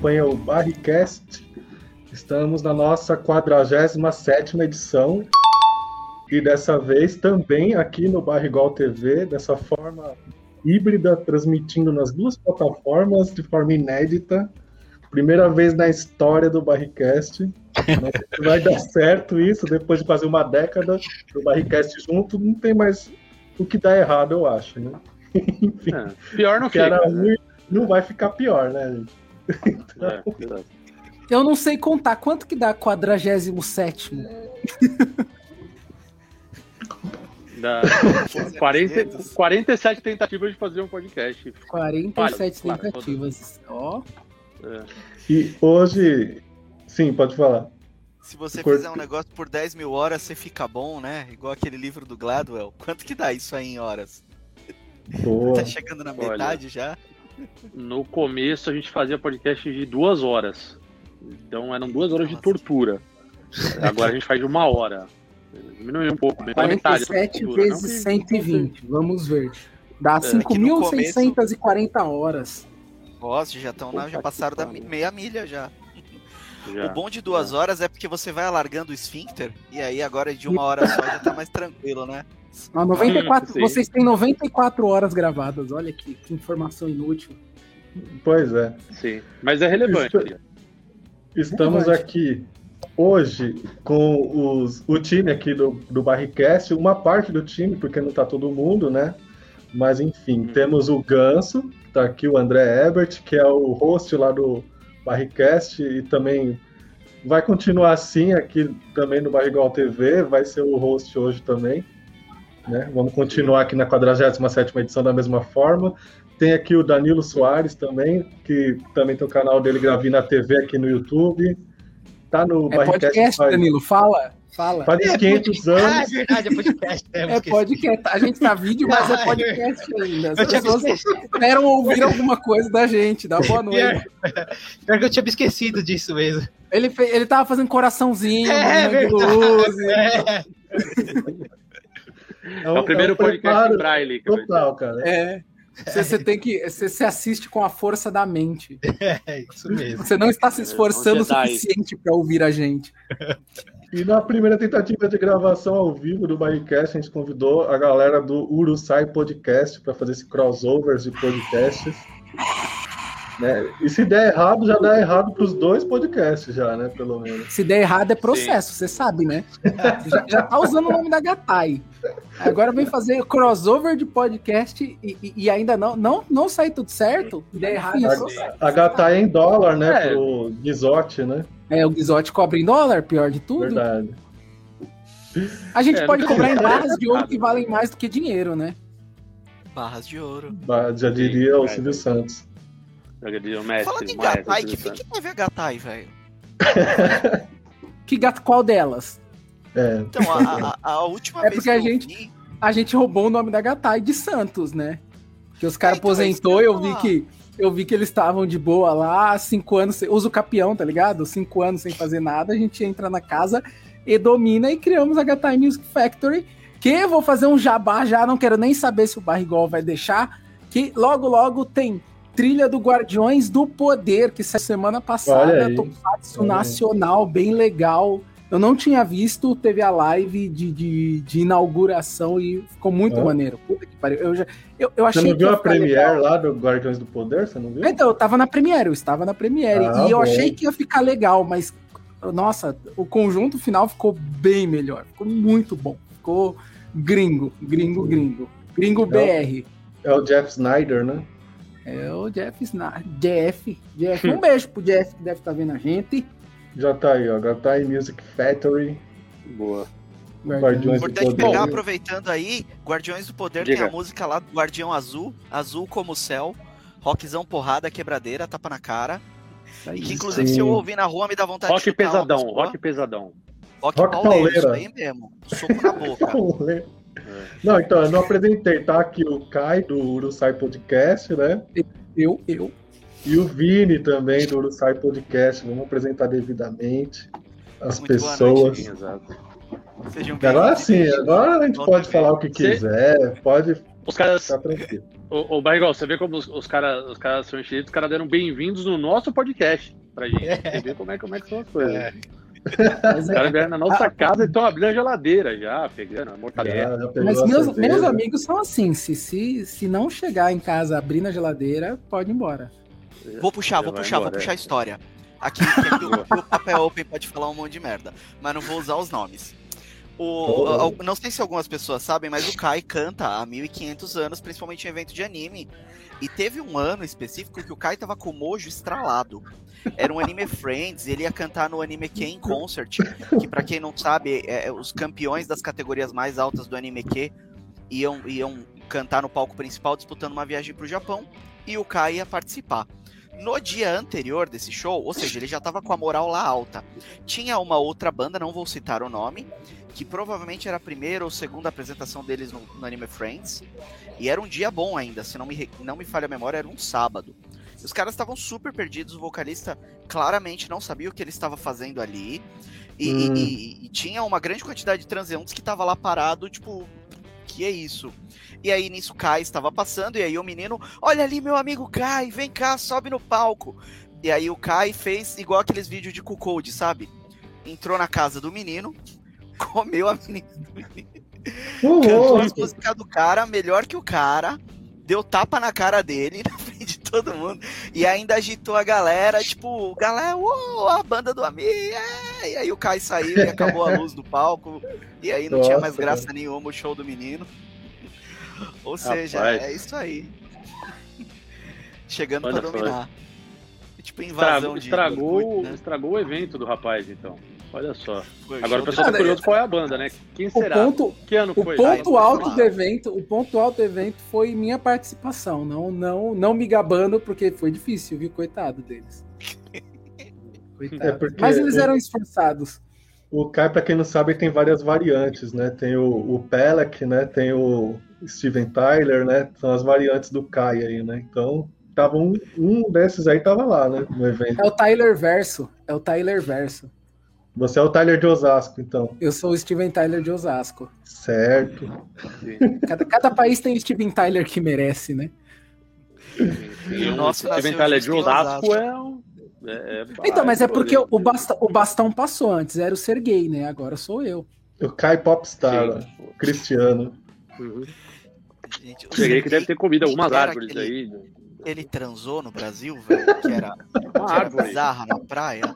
Acompanha o Barricast. Estamos na nossa 47 edição. E dessa vez também aqui no Barrigol TV, dessa forma híbrida, transmitindo nas duas plataformas de forma inédita. Primeira vez na história do Barricast. Não sei se vai dar certo isso, depois de quase uma década do Barricast junto, não tem mais o que dar errado, eu acho, né? Enfim, é, pior não que fica. Ruim, não vai ficar pior, né, gente? Então, É, verdade. Eu não sei contar quanto que dá 47 Dá 40, 47 tentativas de fazer um podcast. 47 Claro, claro, tentativas. Ó, É. E hoje. Sim, pode falar. Se você Cor- fizer um negócio por 10 mil horas, você fica bom, né? Igual aquele livro do Gladwell. Quanto que dá isso aí em horas? Boa. Tá chegando na Olha. metade já? No começo a gente fazia podcast de duas horas. Então eram duas horas de tortura. Agora a gente faz de uma hora. Diminuiu um pouco, pela metade. essa 47 tortura. Não vezes que- 120. Vamos ver. Dá É, que no 5.640 horas. Nossa, já estão Puta já que passaram da meia milha já. Já. O bom de duas horas é porque você vai alargando o esfíncter e aí agora de uma hora só já tá mais tranquilo, né? Ó, 94, Sim. vocês têm 94 horas gravadas. Olha que, que informação inútil. Pois é. Sim. Mas é relevante. Estamos Relevante. aqui hoje com os, o time aqui do, do Barricast, uma parte do time, porque não tá todo mundo, né? Mas enfim, temos o Ganso, tá aqui o André Ebert, que é o host lá do Barricast e também vai continuar assim aqui também no Barrigol TV, vai ser o host hoje também. Né? Vamos continuar aqui na 47ª edição da mesma forma. Tem aqui o Danilo Soares também, que também tem o canal dele Gravina TV aqui no YouTube. Tá no É Barricast podcast, faz, Danilo? Fala. Fala. faz uns 500 Ah, é anos. verdade, é podcast. É, É podcast. A gente tá vídeo, mas é Ah, podcast ainda. As Eu tinha pessoas esperam ouvir alguma coisa da gente. Dá boa noite. Pior, que eu tinha me esquecido disso mesmo. Ele, fe... ele tava fazendo coraçãozinho, É, de verdade. luz. É, É o primeiro um podcast preparo em braille. Total, cara. É. Você, você tem que. Você se assiste com a força da mente. é isso mesmo. Você não está se esforçando o Jedi. suficiente para ouvir a gente. E na primeira tentativa de gravação ao vivo do Barricast, a gente convidou a galera do Urusai Podcast para fazer esse crossovers de podcasts. Né? E se der errado, já dá errado para os dois podcasts, já, né? Pelo menos. Se der errado é processo, você sabe, né? Já, já tá usando o nome da Gatai. Agora vem fazer crossover de podcast e, e- e ainda não, não, não sair tudo certo. Se der errado é processo. A gata é em dólar, né? É. Pro Guizote, né? É, o Guizote cobra em dólar, pior de tudo. Verdade. A gente É, pode cobrar em barras de ouro que valem mais do que dinheiro, né? Barras de ouro. Ba- Já diria o Sim, Silvio Santos. O mestre, Falando em Gatai, que fim que teve a Gatai, velho? Que gato, qual delas? É. Então, a, a- a última É vez porque que a eu gente- vi, A gente roubou o nome da Gatai de Santos, né? Que os caras É, então, é aposentou e eu vi que eu vi que eles estavam de boa lá, cinco anos, sem- usa o capião, tá ligado? Cinco anos sem fazer nada, a gente entra na casa e domina e criamos a Gatai Music Factory, que eu vou fazer um jabá já, não quero nem saber se o Barrigol vai deixar, que logo logo tem trilha do Guardiões do Poder, que saiu semana passada. Tokusatsu nacional, bem legal. Eu não tinha visto, teve a live de, de, de inauguração e ficou muito Ó. maneiro. Puta que pariu. Eu, já, eu, eu Você achei não que viu a Premiere legal. lá do Guardiões do Poder? Você não viu? Então, eu tava na Premiere, eu estava na Premiere. Ah, e eu bom. achei que ia ficar legal, mas nossa, o conjunto final ficou bem melhor. Ficou muito bom. Ficou gringo, gringo, gringo. Gringo BR. É o Jeff Snyder, né? É o Jeff Snyder. Jeff. Jeff. Um beijo pro Jeff que deve estar vendo a gente. Já tá aí, ó. Já tá aí Music Factory. Boa. Guardiões do Importante pegar, Poder. aproveitando aí, Guardiões do Poder Diga. tem a música lá do Guardião Azul, Azul como o Céu, Rockzão porrada, quebradeira, tapa na cara. Aí. Que inclusive Sim. se eu ouvir na rua me dá vontade Rock de chutar pesadão, pessoa. rock pesadão. Rock, Rock pauleiro, isso aí mesmo. Soco na boca. Não, então, eu não apresentei, tá aqui o Kai do Urusai Podcast, né? Eu, eu. E o Vini também do Urusai Podcast. Vamos apresentar devidamente as Muito pessoas. Sim, exato. Sejam E agora sim, agora a gente pode falar o que Cê- quiser, pode Os caras, ficar tranquilo. ô, ô Barrigol, você vê como os, os caras os caras são enchidos, os caras deram bem-vindos no nosso podcast pra gente. Você vê como é, como é que são as coisas. É. Mas, Os é- caras vieram na nossa casa e estão abrindo a geladeira já, pegando a mortadela. Pegou mas a meus, meus amigos são assim. Se, se, se não chegar em casa abrindo a geladeira, pode ir embora. Vou puxar, Já vou puxar, embora, vou puxar a é. história. Aqui, o, o papel open pode falar um monte de merda, mas não vou usar os nomes. O, Oh. não sei se algumas pessoas sabem, mas o Kai canta há 1500 anos, principalmente em evento de anime. E teve um ano específico que o Kai tava com o mojo estralado. Era um Anime Friends, ele ia cantar no Anime Q em Concert, que pra quem não sabe, é, os campeões das categorias mais altas do Anime Q iam, iam cantar no palco principal disputando uma viagem pro Japão, e o Kai ia participar. No dia anterior desse show, ou seja, ele já tava com a moral lá alta. Tinha uma outra banda, não vou citar o nome, que provavelmente era a primeira ou segunda apresentação deles no, no Anime Friends. E era um dia bom ainda, se não me, não me falha a memória, era um sábado. Os caras estavam super perdidos, o vocalista claramente não sabia o que ele estava fazendo ali. E, Hum. e- e tinha uma grande quantidade de transeuntes que tava lá parado, tipo, que é isso? E aí nisso Kai estava passando, e aí o menino, olha ali meu amigo Kai, vem cá, sobe no palco. E aí o Kai fez igual aqueles vídeos de Cuckold, sabe? Entrou na casa do menino, comeu a menina do menino, Ô, cantou as músicas do cara, melhor que o cara, deu tapa na cara dele, na frente todo mundo, e ainda agitou a galera, tipo, galera, uou, a banda do amigo, é! e aí o Kai saiu e acabou a luz do palco, e aí não tinha mais Nossa, graça nenhuma o show do menino. Ou seja, Rapaz. é isso aí. Chegando só. dominar. É Tipo invasão Estragou, de. estragou, né? estragou o evento do rapaz, então. Olha só. Foi Agora o pessoal tá curioso qual é a banda, né? Quem O será? ponto, Que ano o foi? ponto Vai, alto do evento, o ponto alto do evento foi minha participação, não, não, não me gabando porque foi difícil, viu, coitado deles. Coitado. É porque Mas eles o- eram esforçados. O Kai, pra quem não sabe, tem várias variantes, né? Tem o, o Pelec, né? Tem o Steven Tyler, né? São as variantes do Kai aí, né? Então, tava um, um desses aí tava lá, né? No evento. É o Tyler Verso, é o Tyler Verso. Você é o Tyler de Osasco, então. Eu sou o Steven Tyler de Osasco. Certo. Cada, cada país tem o Steven Tyler que merece, né? E o o nosso Steven Tyler de Osasco Osasco. é um. É, é Então, mas é porque o, basta, o bastão passou antes, era o Sergei, né? Agora sou eu. O Kai Popstar, Sim. lá, Cristiano. Uhum. Gente, o Cheguei que deve ter comido algumas árvores aquele- aí. Ele transou no Brasil, velho, que era, que Uma era árvore. bizarra na praia.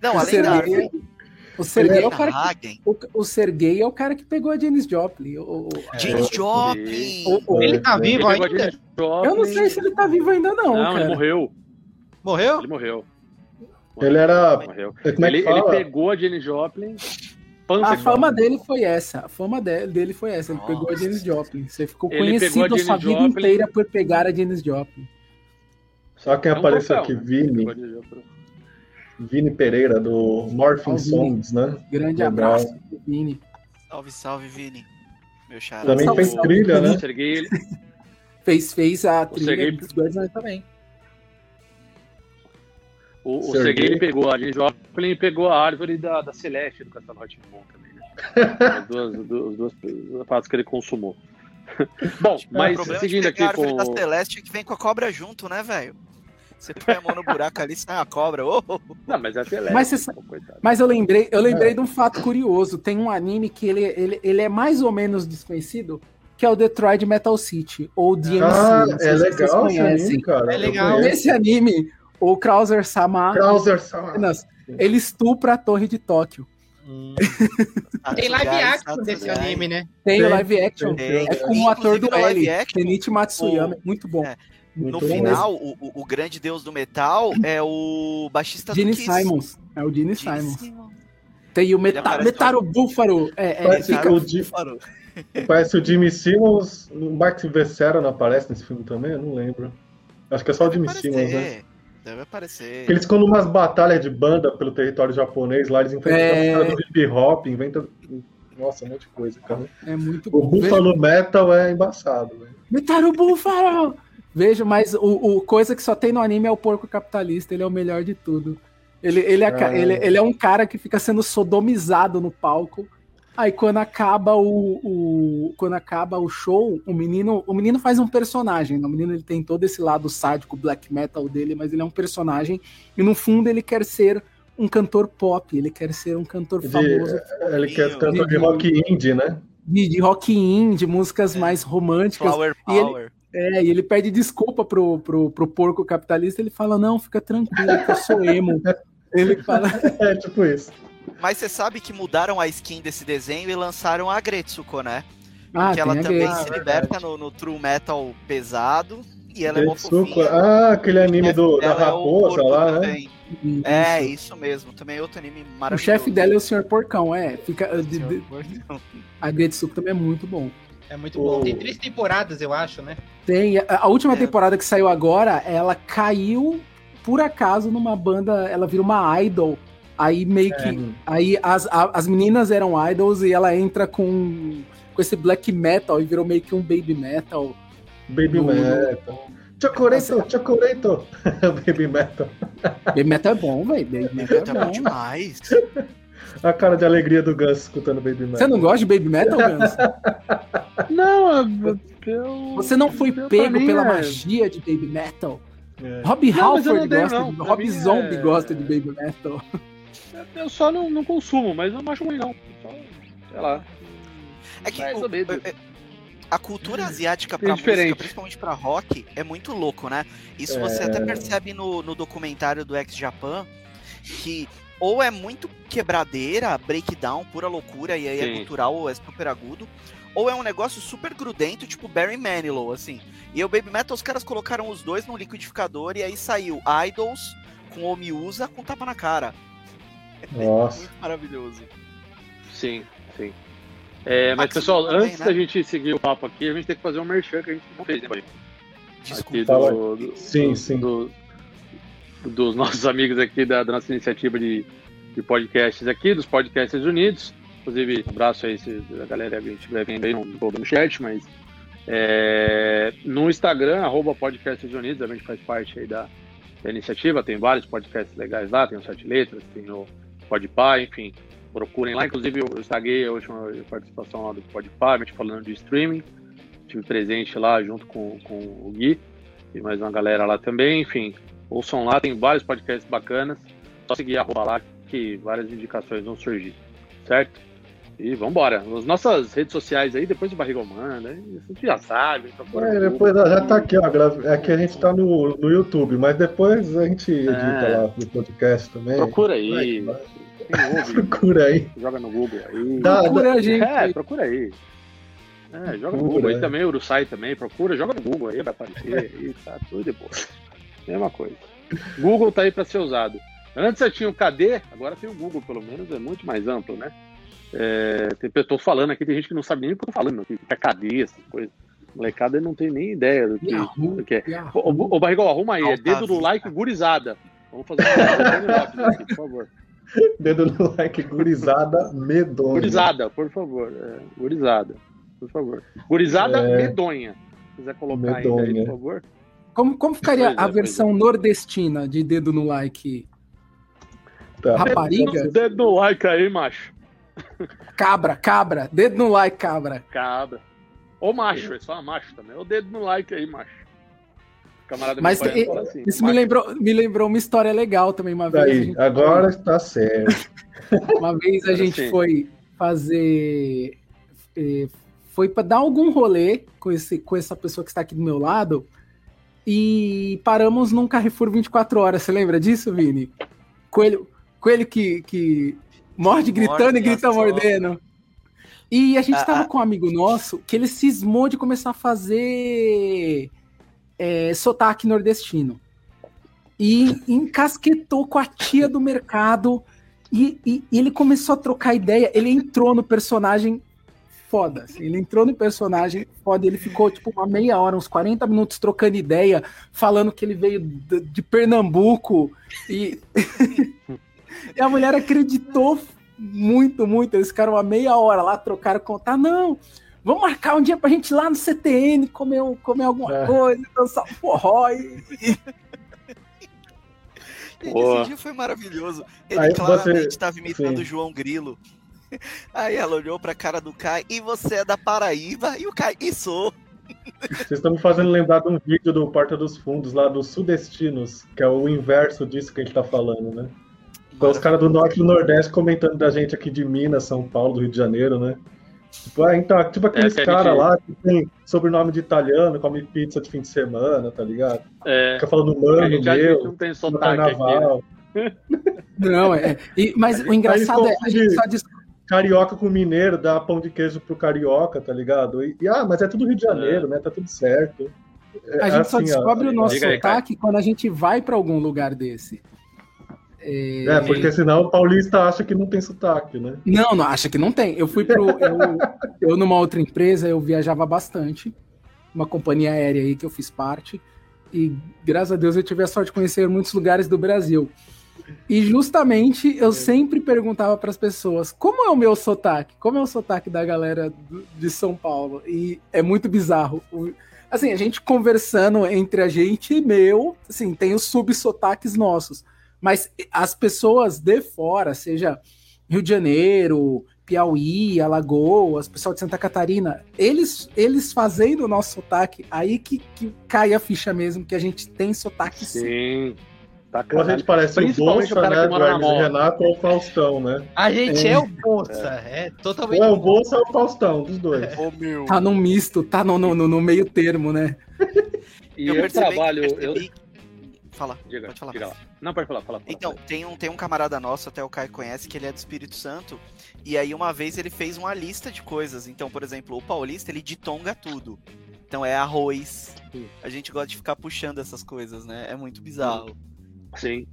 Não, O além da árvore. O Sergei é o cara que, o, o Sergei é o cara que pegou a Janis Joplin. O- É. Joplin. o- o- Ele tá Ele vivo ainda? Janis Joplin. eu não sei se ele tá vivo ainda não, Não, cara. ele morreu. Morreu? Ele morreu. Ele era. Morreu. Como é que Ele, ele fala? pegou a Janis Joplin. A fama dele foi essa. A fama de- dele foi essa. Ele Nossa. pegou a Janis Joplin. Você ficou Ele a conhecido a Janis sua vida Joplin. inteira por pegar a Janis Joplin. Só quem É um apareceu troféu, aqui, né? Vini. Vini Pereira, do Morphin Vini. Songs, né? Grande Legal. abraço Vini. Salve, salve, Vini. Meu xará. Também Salve, fez salve, trilha, Vini. né? Serguei, ele, Fez, fez a trilha Sergei- dos Guardiões também. o, o Serguei. Serguei ele pegou a Joplin e pegou a árvore da, da Celeste do Castelo Rotimon também. Né? As duas, as duas, as duas, as partes que ele consumou. Bom, o mas problema seguindo aqui pegar a com. árvore da Celeste é que vem com a cobra junto, né, velho? Você põe a mão no buraco ali, sai a cobra. Ô. Não, mas é a Celeste. Mas você. Mas eu lembrei, eu É. lembrei de um fato curioso. Tem um anime que ele, ele, ele é mais ou menos desconhecido, que é o Detroit Metal City, ou DMC. Ah, é legal esse anime, cara. É legal. Nesse anime, o Krauser Sama Krauser Sama. ele estupra a torre de Tóquio. Hum. Tem live Satsugay, action desse anime, né? Tem o Tem, live action. tem. É com o ator do Inclusive, no live L, action, Kenichi Matsuyama. Muito bom. É. Muito No final, o, o- o grande deus do metal é o baixista Gene do Kiss. Simons. É o Gene Gene Simons. Simons. Tem o Meta Metaro Búfalo. É, é, Parece fica- que o Parou. Parece o Jimmy Simmons. O Max Vessera não aparece nesse filme também? Eu não lembro. Acho que é só o Deve Jimmy Simmons, né? aparecer. Deve aparecer. Porque eles ficam numas batalhas de banda pelo território japonês, lá eles enfrentam É. a cara do hip hop, inventam. Nossa, um monte de coisa, cara. é muito O bom. Buffalo Metal é embaçado, velho. Metaro Búfalo! Veja, mas o, o coisa que só tem no anime é o porco capitalista. Ele é o melhor de tudo. Ele, ele, é, Ah. ele, ele é um cara que fica sendo sodomizado no palco. Aí quando acaba o, o- quando acaba o show, o menino, o menino faz um personagem. né? O menino ele tem todo esse lado sádico, black metal dele, mas ele é um personagem e no fundo ele quer ser um cantor pop. Ele quer ser um cantor De- famoso Ele quer cantor de rock indie, né? de, de rock indie, músicas mais românticas. Flower E ele- Power. É, e ele pede desculpa pro, pro, pro porco capitalista. Ele fala: Não, fica tranquilo, que eu sou emo. Ele fala: É tipo isso. Mas você sabe que mudaram a skin desse desenho e lançaram a Gretsuko, né? Ah, que ela a também Grace. se liberta no, no true metal pesado e ela é mó Tetsuko. fofinha. Ah, aquele anime do, da é o raposa porco lá, né? também. É, isso mesmo. Também é outro anime O maravilhoso. chefe dela é o Sr. Porcão, é. Fica, de- Senhor de- Porcão. a Getsuko também é muito bom. É muito bom. O- Tem três temporadas, eu acho, né? Tem. A, a última É. temporada que saiu agora, ela caiu por acaso numa banda. Ela vira uma idol. Aí meio que. É. Aí as, a- as meninas eram idols e ela entra com, com esse black metal e virou meio que um baby metal. Baby No- Metal. Chocoreto, Chocoreto. Baby Metal. Baby metal é bom, velho. Baby metal é bom bom. demais. A cara de alegria do Gus escutando Baby Metal. Você não gosta de baby metal, Gans? Não, eu, eu- Você não foi eu, pego mim, pela é- magia de baby metal? É. Rob Não, Halford dei, gosta não. de. Rob mim Zombie é- gosta de baby metal. Eu só não, não consumo, mas eu não acho ruim, não. Só, sei lá. É que o- menos. é- a cultura asiática É pra diferente. música, principalmente pra rock, é muito louco, né? Isso você É. até percebe no, no documentário do Ex Japan, que ou é muito quebradeira, breakdown, pura loucura, e aí é Sim. cultural ou é super agudo, ou é um negócio super grudento, tipo Barry Manilow, assim. E o Baby Metal, os caras colocaram os dois no liquidificador e aí saiu Idols com Omiusa com tapa na cara. Nossa. Muito maravilhoso. Sim, sim. É, mas pessoal, também, antes né? da gente seguir o papo aqui, a gente tem que fazer um merchan que a gente não fez, né? Desculpa. Do, do- Sim, do- sim. do- dos nossos amigos aqui da, da nossa iniciativa de, de podcasts aqui, dos Podcasts Unidos. Inclusive, um abraço aí se a galera que a gente vai vendo aí no, no chat, mas é, no Instagram, arroba Podcasts Unidos, a gente faz parte aí da, da iniciativa, tem vários podcasts legais lá, tem o Sete Letras, tem o Podpah, enfim, procurem lá. Inclusive, eu estraguei a última participação lá do Podpah, a gente falando de streaming, tive presente lá junto com, com o Gui e mais uma galera lá também, enfim, ouçam lá, tem vários podcasts bacanas, só seguir a arroba lá que várias indicações vão surgir, certo? E vambora. As nossas redes sociais aí, depois o Barriga manda, aí você já sabe. procura É, no depois Google. já tá aqui, ó. É que a gente tá no, no YouTube, mas depois a gente edita É. lá no podcast também. Procura aí. Vai, vai. Ouve, Procura aí. joga no Google aí. Dá- Procura a gente. É, procura aí. É, joga no Procura, Google aí é. também, Urusai também, procura, joga no Google aí, vai aparecer aí, tá tudo de boa. Mesma coisa. Google tá aí para ser usado. Antes eu tinha o KD, agora tem o Google, pelo menos, é muito mais amplo, né? É, tem, eu tô falando aqui, tem gente que não sabe nem o que eu tô falando, que é KD, essas coisas. Molecada não tem nem ideia do que, Yahoo, do que é. Yahoo. Ô, ô, ô, Barrigol, arruma aí, é dedo no like, gurizada. Vamos fazer um time aqui, por favor. Dedo no like, gurizada medonha. Gurizada, por favor. É, gurizada, por favor. Gurizada É. medonha. Se quiser colocar ainda aí, Medonha. por favor. Como, como ficaria Pois é, a pois versão nordestina de dedo no like? Tá. Rapariga? Dedo no like aí, macho. Cabra, cabra. Dedo no like, cabra. Cabra. Ou macho, é só macho também. O dedo no like aí, macho. Camarada Mas me e- fala assim, Isso me lembrou, me lembrou uma história legal também. Uma vez, a Daí, gente, agora está certo. uma vez a gente sim. foi fazer. eh, Foi para dar algum rolê com, esse, com essa pessoa que está aqui do meu lado. E paramos num Carrefour 24 horas. Você lembra disso, Vini? Coelho, Coelho que, que morde gritando Morde, e grita mordendo. E a gente Ah, tava ah. com um amigo nosso que ele cismou de começar a fazer é, sotaque nordestino. E encasquetou com a tia do mercado. E, e- e ele começou a trocar ideia. Ele entrou no personagem foda. assim, ele entrou no personagem foda. Ele ficou tipo uma meia hora, uns 40 minutos trocando ideia, falando que ele veio de Pernambuco. E, e a mulher acreditou muito, muito. Eles ficaram uma meia hora lá, trocaram contar. Não, vamos marcar um dia pra gente ir lá no CTN comer, um- comer alguma É. coisa, dançar um forró. E, Boa. Esse dia foi maravilhoso. Ele Aí claramente você- estava imitando sim. o João Grilo. Aí ela olhou pra cara do Kai, e você é da Paraíba? E o Kai, e sou. Vocês estão me fazendo lembrar de um vídeo do Porta dos Fundos, lá dos Sudestinos, que é o inverso disso que a gente tá falando, né? Então, os caras do Norte e do Nordeste comentando da gente aqui de Minas, São Paulo, do Rio de Janeiro, né? Tipo, ah, então, tipo aqueles É, que a caras gente- lá que tem sobrenome de italiano, come pizza de fim de semana, tá ligado? É, Fica falando a mano, gente meu, não tem no sotaque aqui, né? carnaval. não, é. e- mas o engraçado é, a gente só Carioca com mineiro, dá pão de queijo pro carioca, tá ligado? E, e, ah, mas é tudo Rio de Janeiro, né? Tá tudo certo. É, a gente só assim, ó, descobre o nosso aí, sotaque quando a gente vai pra algum lugar desse. É, É, porque senão o paulista acha que não tem sotaque, né? Não, não, acha que não tem. Eu fui pro. Eu, eu, numa outra empresa, eu viajava bastante. Uma companhia aérea aí que eu fiz parte. E graças a Deus eu tive a sorte de conhecer muitos lugares do Brasil. E justamente eu sempre perguntava para as pessoas como é o meu sotaque, como é o sotaque da galera de São Paulo. E é muito bizarro. Assim, a gente conversando entre a gente, meu, assim, tem os subsotaques nossos. Mas as pessoas de fora, seja Rio de Janeiro, Piauí, Alagoas, pessoal de Santa Catarina, eles, eles fazendo o nosso sotaque, aí que, que cai a ficha mesmo, que a gente tem sotaque sim. Sim. Tá Ou a gente parece o o Bolsa, né? Do Hermes e moto. Renato ou o Faustão, né? A gente É. é, o Bolsa. É, totalmente. Ou é o Bolsa ou o Faustão, dos dois. Ô meu. Tá num misto, tá no, no, no- meio termo, né? E eu, percebi- trabalho. Eu... percebi- Fala, Diga, pode falar. diga. Não, pode falar, fala. fala. Então, tem um, tem um camarada nosso, até o Caio conhece, que ele é do Espírito Santo. E aí, uma vez, ele fez uma lista de coisas. Então, por exemplo, o paulista, ele ditonga tudo. Então, é arroz. A gente gosta de ficar puxando essas coisas, né? É muito bizarro. Sim.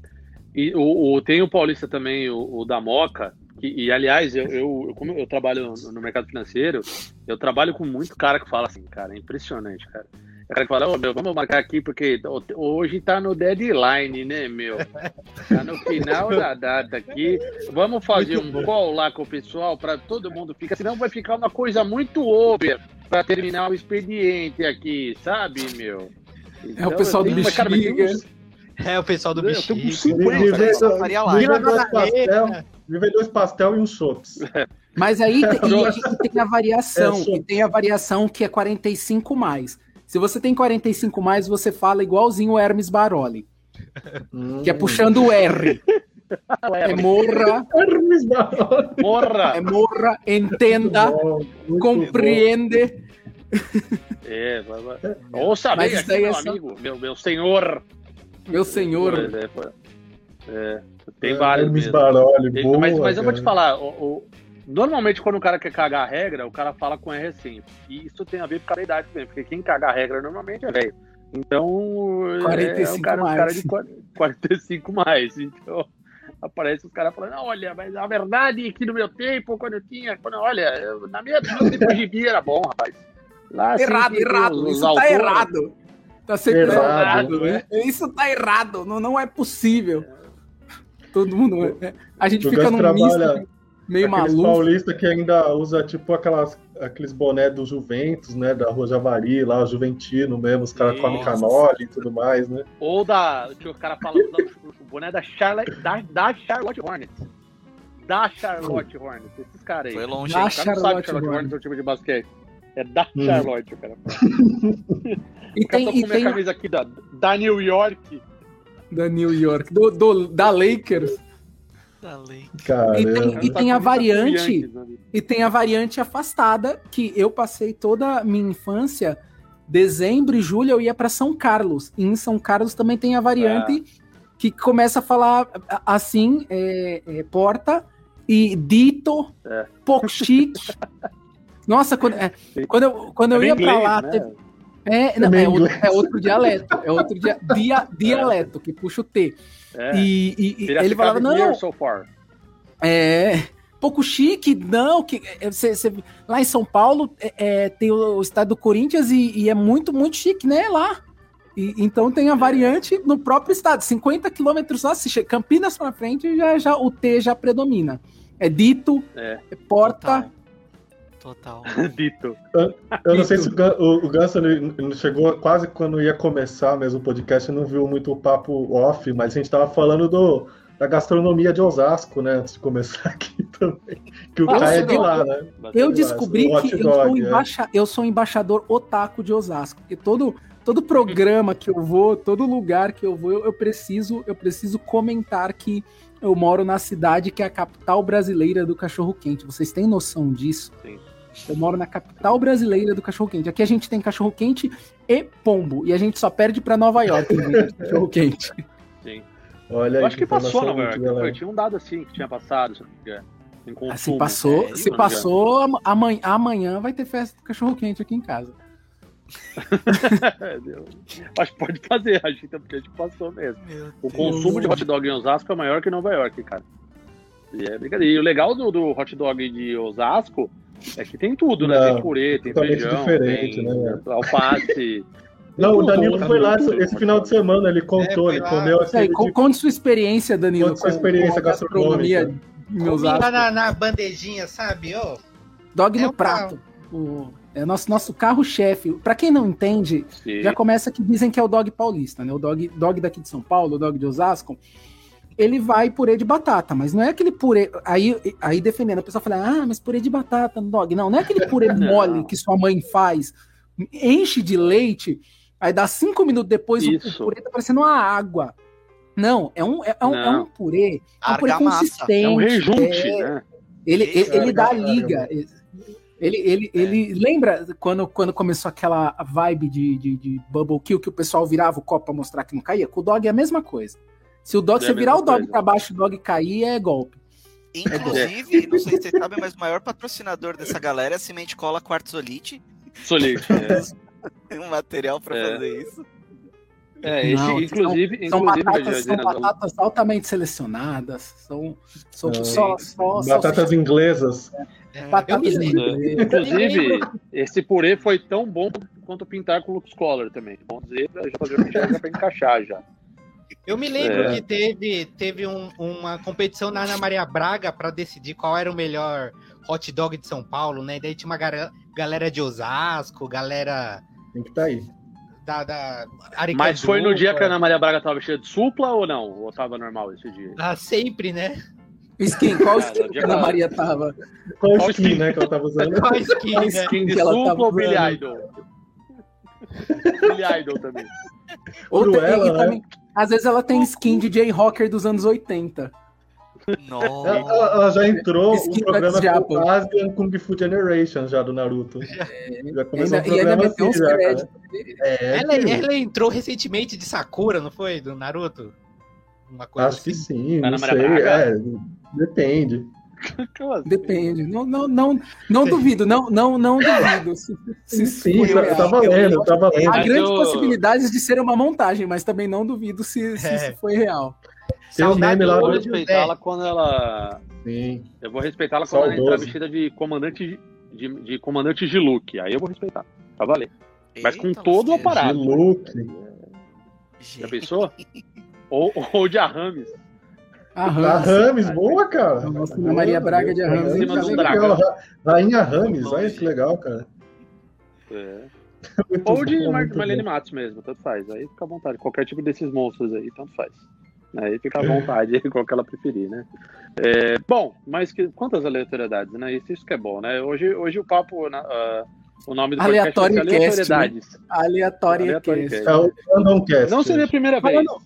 E o, o- tem o Paulista também, o, o da Moca, que, e aliás, eu, eu, como eu trabalho no, mercado financeiro, eu trabalho com muito cara que fala assim, cara, é impressionante, cara. É o cara que fala, ô meu, vamos marcar aqui porque ho- hoje tá no deadline, né, meu? Tá no final da data aqui. Vamos fazer um call lá com o pessoal para todo mundo ficar, senão vai ficar uma coisa muito over para terminar o expediente aqui, sabe, meu? É o pessoal eu do tenho- mas, cara, mas É o pessoal do Eu tô com só faria lá. Vila dois pastel, dois pastel e um chopps. Mas aí tem, tem a variação, É, tem a variação que é 45 mais. Se você tem 45 mais, você fala igualzinho o Hermes Baroli, que é puxando o R. É morra, Hermes Baroli. Porra! é morra, entenda, Bom, muito compreende. É, vai, vai. Ouça Mas bem aqui, meu é só- amigo, meu, meu senhor. Meu senhor, É, é, tem bom. vários Hermes mesmo. Baroli, Tem- boa, mas, mas eu vou te cara. falar, o- o- normalmente quando o cara quer cagar a regra, o cara fala com R assim. E isso tem a ver com a idade também, porque quem caga a regra normalmente é velho. Então, é, 45 o cara, o mais. cara de 40 45 mais. Então, aparece os caras falando, "Não, olha, mas a verdade é que no meu tempo, quando eu tinha, quando, olha, eu- na minha tempo de gibi era bom, rapaz. Lá, errado, sempre tem errado, os- os isso tá autores. errado. Tá sempre Errado, errado. é- Isso tá errado, não, não é possível. Todo mundo. é- a gente O fica num trabalha misto meio maluco. paulista que ainda usa tipo aquelas, aqueles boné do Juventus, né? Da Rua Javari, lá, o Juventino mesmo, os caras comem canole e tudo mais, né? Ou da. Que o cara fala o boné da Charlotte, da, da Charlotte Hornets. Da Charlotte Hornets. Esses caras aí. Foi longe. Da? O cara não sabe Charlotte que Charlotte Hornets. É um time de basquete. É da Hum. Charlotte, o cara. E O cara tá tem, e com minha tem camisa aqui da, da New York. da New York, do, do- da Lakers, Da. Cara, E tem- é- E tá tem a variante- Yankees, né? e tem a variante afastada, que eu passei toda a minha infância, dezembro e julho eu ia para São Carlos. E em São Carlos também tem a variante que começa a falar assim, é, é, porta, e dito, É. pouco chique. Nossa, quando, é, quando eu, quando eu É ia bem pra inglês, lá, né? teve- é, não, meio é, outro, inglês. é outro dialeto, é outro dia, dia, dialeto, que puxa o T. É. E, e- e ele falava, não, so far. é pouco chique, não, que é, você- você- lá em São Paulo é, é, tem o, o estádio do Corinthians e, e é muito, muito chique, né, lá. E- então tem a variante no próprio estado, 50 quilômetros só, se Campinas pra frente, já, já, o T já predomina. É dito, É. é porta, Total. Dito. Eu não sei se o, o, o Ganso ele- ele chegou quase quando ia começar mesmo o podcast, não viu muito o papo off, mas a gente tava falando do, da gastronomia de Osasco, né? Antes de começar aqui também. Que o Eu Caio é de eu- lá, né? Eu descobri que eu, dog, sou é. embaixa- eu sou embaixador otaku de Osasco. Porque todo, todo programa que eu vou, todo lugar que eu vou, eu, eu preciso, eu preciso comentar que eu moro na cidade que é a capital brasileira do cachorro-quente. Vocês têm noção disso? Sim. Eu moro na capital brasileira do cachorro-quente. Aqui a gente tem cachorro-quente e pombo. E a gente só perde pra Nova York de cachorro-quente. Sim. Olha aí, Eu acho que passou Nova York. galera. Tinha um dado assim que tinha passado, se não me engano. Ah, consumo. se passou, É, se não passou, am- amanhã, amanhã vai ter festa do cachorro-quente aqui em casa. acho que pode fazer, a gente, porque a gente passou mesmo. Meu O Deus. consumo de hot dog em Osasco é maior que em Nova York, cara. E é brincadeira. E o legal do, do hot dog de Osasco é que tem tudo, né? Não, tem purê, tem feijão, diferente, tem né? alface. Não, o Danilo tudo, foi lá esse final de semana, ele contou, foi ele comeu de conte sua experiência, Danilo. Conte sua experiência a gastronomia lá na, na bandejinha, sabe? Ô, Dog É no prato. O, é nosso, nosso carro-chefe. Pra quem não entende, Sim. já começa que dizem que é o dog paulista, né? O dog, dog daqui de São Paulo, o dog de Osasco. Ele vai purê de batata, mas não é aquele purê. Aí, aí defendendo, a pessoa fala, ah, mas purê de batata no dog. Não, não é aquele purê mole que sua mãe faz, enche de leite, aí dá cinco minutos depois o, Isso. o purê tá parecendo uma água. Não, é um, é, é um, é um purê. É um purê Argamassa. consistente. É um rejunte, é, né? ele, ele, ele dá liga. Ele, ele, ele lembra quando, quando começou aquela vibe de, de, de Bubble Kill que o pessoal virava o copo pra mostrar que não caía? Com o dog é a mesma coisa. Se o dog, É você virar o dog coisa. pra baixo e o dog cair, é golpe. Inclusive, não sei se vocês sabem, mas o maior patrocinador dessa galera é a Semente Cola Quartzolite. Solite. É, Tem um material pra É. fazer isso. É, esse, Não, inclusive, São inclusive, batatas, são batatas altamente selecionadas. São, são Sim. só, só, só batatas inglesas. eu batatas inglês. Inclusive, esse purê foi tão bom quanto pintar com Lux Color também. Bom dizer, já fazer já pra encaixar já. Eu me lembro É. que teve, teve um- uma competição na Ana Maria Braga para decidir qual era o melhor hot dog de São Paulo, né? Daí tinha uma gara- galera de Osasco, galera Tem que estar aí. da, da Mas foi no dia que a. Ana Maria Braga tava cheia de supla ou não? Ou tava normal esse dia? Ah, sempre, né? Skin, qual Ah, skin no que a Ana Maria tava? Qual Qual skin, skin? né, que ela tava usando? Qual skin, Qual né? Skin de que ela supla tava ou Billy? Idol? Billy Idol também. Ou tem- Cruella, e né? também, às vezes ela tem skin de J-Rocker dos anos 80. Ela, Nossa. ela- ela já entrou Skin o programa com Asian Kung Fu Generation já do Naruto. Já começou Ainda- o e ainda assim já, cara. créditos. É, Ela, ela entrou recentemente de Sakura, não foi? Do Naruto? Uma coisa Acho que assim. sim, Ana não Maria sei. É, depende. Assim? Depende. Não, não, não, não duvido, não, não, não duvido. Se, se Sim, tá, real. tá valendo, tá valendo. Há grandes eu- possibilidades de ser uma montagem, mas também não duvido se, se É. isso foi real. Tem um meme lá Eu vou respeitá-la quando ela. Sim. Eu vou respeitá-la quando ela entrar Saudoso. vestida de comandante de, de comandante de look. Aí eu vou respeitar. Pra valer. Mas com Eita, todo o aparato. De look. Já pensou? ou, ou de Arames. A Rams. Rames, boa, cara. Nossa, Maria Braga de Arames, Rames é cara? legal. Ra- Rainha Rames, olha que legal, cara. É. Ou de bom, Mar Marlene bom. Matos mesmo, tanto faz. Aí fica à vontade. Qualquer tipo desses monstros aí, tanto faz. Aí fica à vontade, qual que ela preferir, né? É, bom, mas que, quantas aleatoriedades, né? Isso, isso que é bom, né? Hoje, hoje o papo, na- ah, o nome do podcast Aleatório cast, né? aleatoriedades. Aleatória Aleatório cast. cast. É o Random Cast. Não seria a primeira vez. Falando,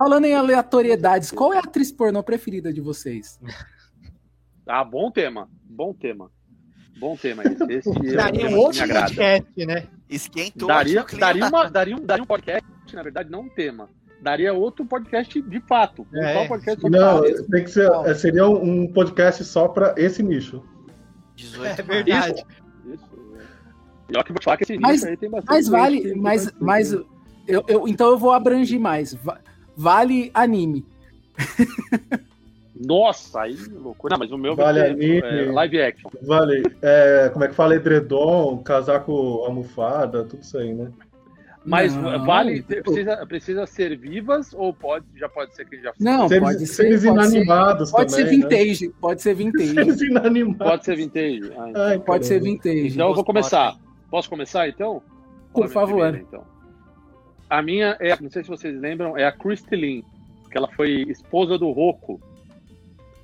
falando em aleatoriedades, qual é a atriz pornô preferida de vocês? Ah, bom tema. Bom tema. Bom tema esse. Esse é um Daria um que outro podcast, né? Esquentou Daria, daria, uma, daria, um, daria um podcast, na verdade, não um tema. daria outro podcast de fato. Um É. só podcast Não, tem que ser, é, seria um podcast só pra esse nicho. 18 É verdade. Isso. E olha que eu vou falar que esse Mas- nicho aí tem bastante. Mas vale, que- mas, mas eu, eu- então eu vou abranger mais. Va- Vale anime. Nossa, aí loucura. Não, mas o meu Vale vai ter, anime. é, live action. Vale, é, como é que fala? Edredom, casaco, almofada, tudo isso aí, né? Mas Não, vale, precisa, precisa ser vivas ou pode, já pode ser que já Não, seres, pode ser. seres pode ser, inanimados pode ser também, né? vintage. Pode ser vintage. Seres inanimados. pode ser vintage. Ah, então. Ai, Pode ser vintage. Então eu vou começar. Posso começar então? Por favor. primeira, então. A minha é, não sei se vocês lembram, é a Christy Lynn, que ela foi esposa do Rocco,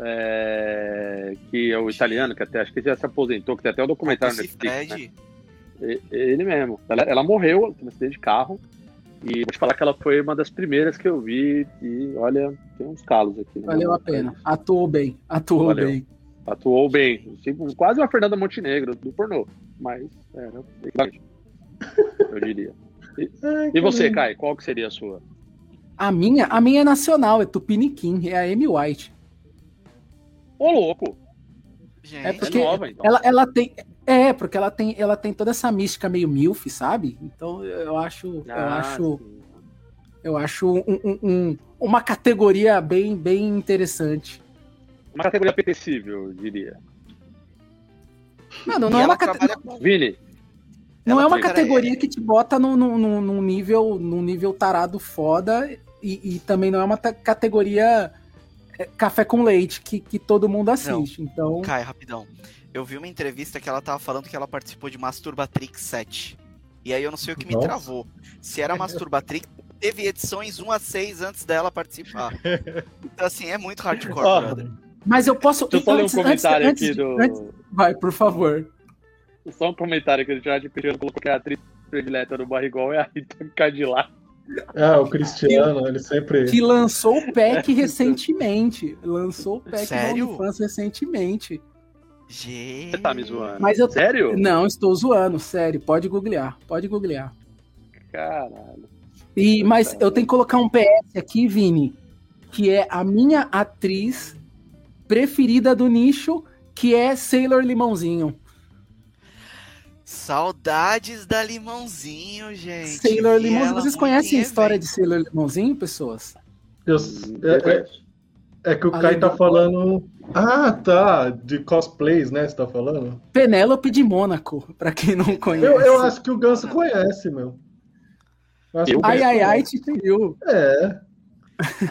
é, que é o italiano, que até acho que já se aposentou, que tem até um documentário no Esse Netflix, né? Fred, E- Ele mesmo. Ela, ela morreu no acidente de carro. E vou te falar que ela foi uma das primeiras que eu vi. E olha, tem uns calos aqui. né? Valeu a pena. Atuou bem. Atuou Valeu. bem. Atuou bem. Quase uma Fernanda Montenegro do pornô. Mas era equivalente, eu diria. Ai, E você. Kai, qual que seria a sua? A minha, a minha é nacional, é Tupiniquim, é a Amy White. Ô, louco! gente. É porque é nova, então. ela, ela tem. É, porque ela tem, ela tem toda essa mística meio MILF, sabe? Então eu acho. eu Ah, acho. sim. Eu acho um- um- um- uma categoria bem, bem interessante. Uma categoria apetecível, eu diria. Mano, E não é uma, cate- trabalha com- Vini, não é uma categoria que te bota num, num, num- nível, num nível tarado foda e, e também não é uma categoria é, café com leite que, que todo mundo assiste. Então, Kai, rapidão. Eu vi uma entrevista que ela tava falando que ela participou de Masturbatrix 7. E aí eu não sei o que me Nossa. travou. Se era Masturbatrix, teve edições 1 a 6 antes dela participar. Então, assim, é muito hardcore, Ó, brother. mas eu posso. deixa eu fazer um antes- comentário antes- aqui antes- do. antes- vai, por favor. Só um comentário chat. O Cristiano colocou que a atriz predileta do Barrigol é a Rita Cadillac. Ah, o Cristiano, ele sempre. Que lançou o pack recentemente. Lançou o pack Sério? do OnlyFans recentemente. Gente. Você tá me zoando? Mas eu. Sério? Não, estou zoando, sério. Pode googlear. Pode googlear. Caralho. E, mas eu tenho que colocar um PS aqui, Vini, que é a minha atriz preferida do nicho, que é Sailor Limãozinho. Saudades da Limãozinho, gente. Sailor Limãozinho. Vocês conhecem a história de Sailor Limãozinho, pessoas? Eu- é, é- é que o Além Kai tá do- falando. Ah, tá. De cosplays, né? Você tá falando? Penélope de Mônaco, pra quem não conhece. Eu, eu acho que o Ganso conhece, meu. Eu Ai, ai, ai, tio. É.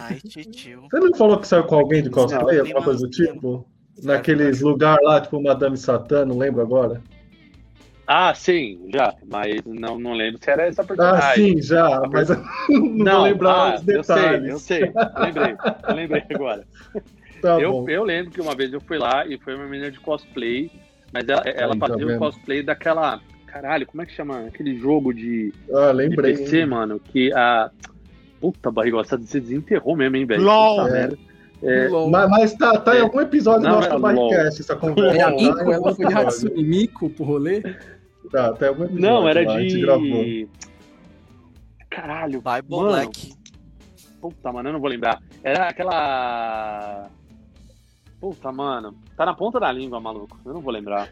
Ai, titio. Você não falou que saiu com alguém de cosplay, alguma coisa do tipo? Naqueles lugar lá, tipo Madame Satã, não lembro agora. Ah, sim, já. Mas não, não lembro se era essa Ah, personagem. sim, já, mas não, vou lembrar ah, os detalhes. Eu sei, eu sei. Lembrei, eu lembrei agora. Tá eu, bom. eu lembro que uma vez eu fui lá e foi uma menina de cosplay, mas ela, ela Aí, tá fazia o vendo? cosplay daquela. Caralho, como é que chama? Aquele jogo de, Ah, de lembrei. PC, hein? mano, que a. Puta barriga, você desenterrou mesmo, hein, velho? LOL. É, LOL. Mas, mas tá, tá em É. algum episódio Não, nosso é do. Barricast, essa conversa. É a tá? Mico, Em ela foi de. Hatsune Miku pro rolê. Tá, algum episódio. não, era lá, de. Caralho, Bible mano. Black. Puta, mano, eu não vou lembrar. Era aquela. Puta, mano. Tá na ponta da língua, maluco. Eu não vou lembrar.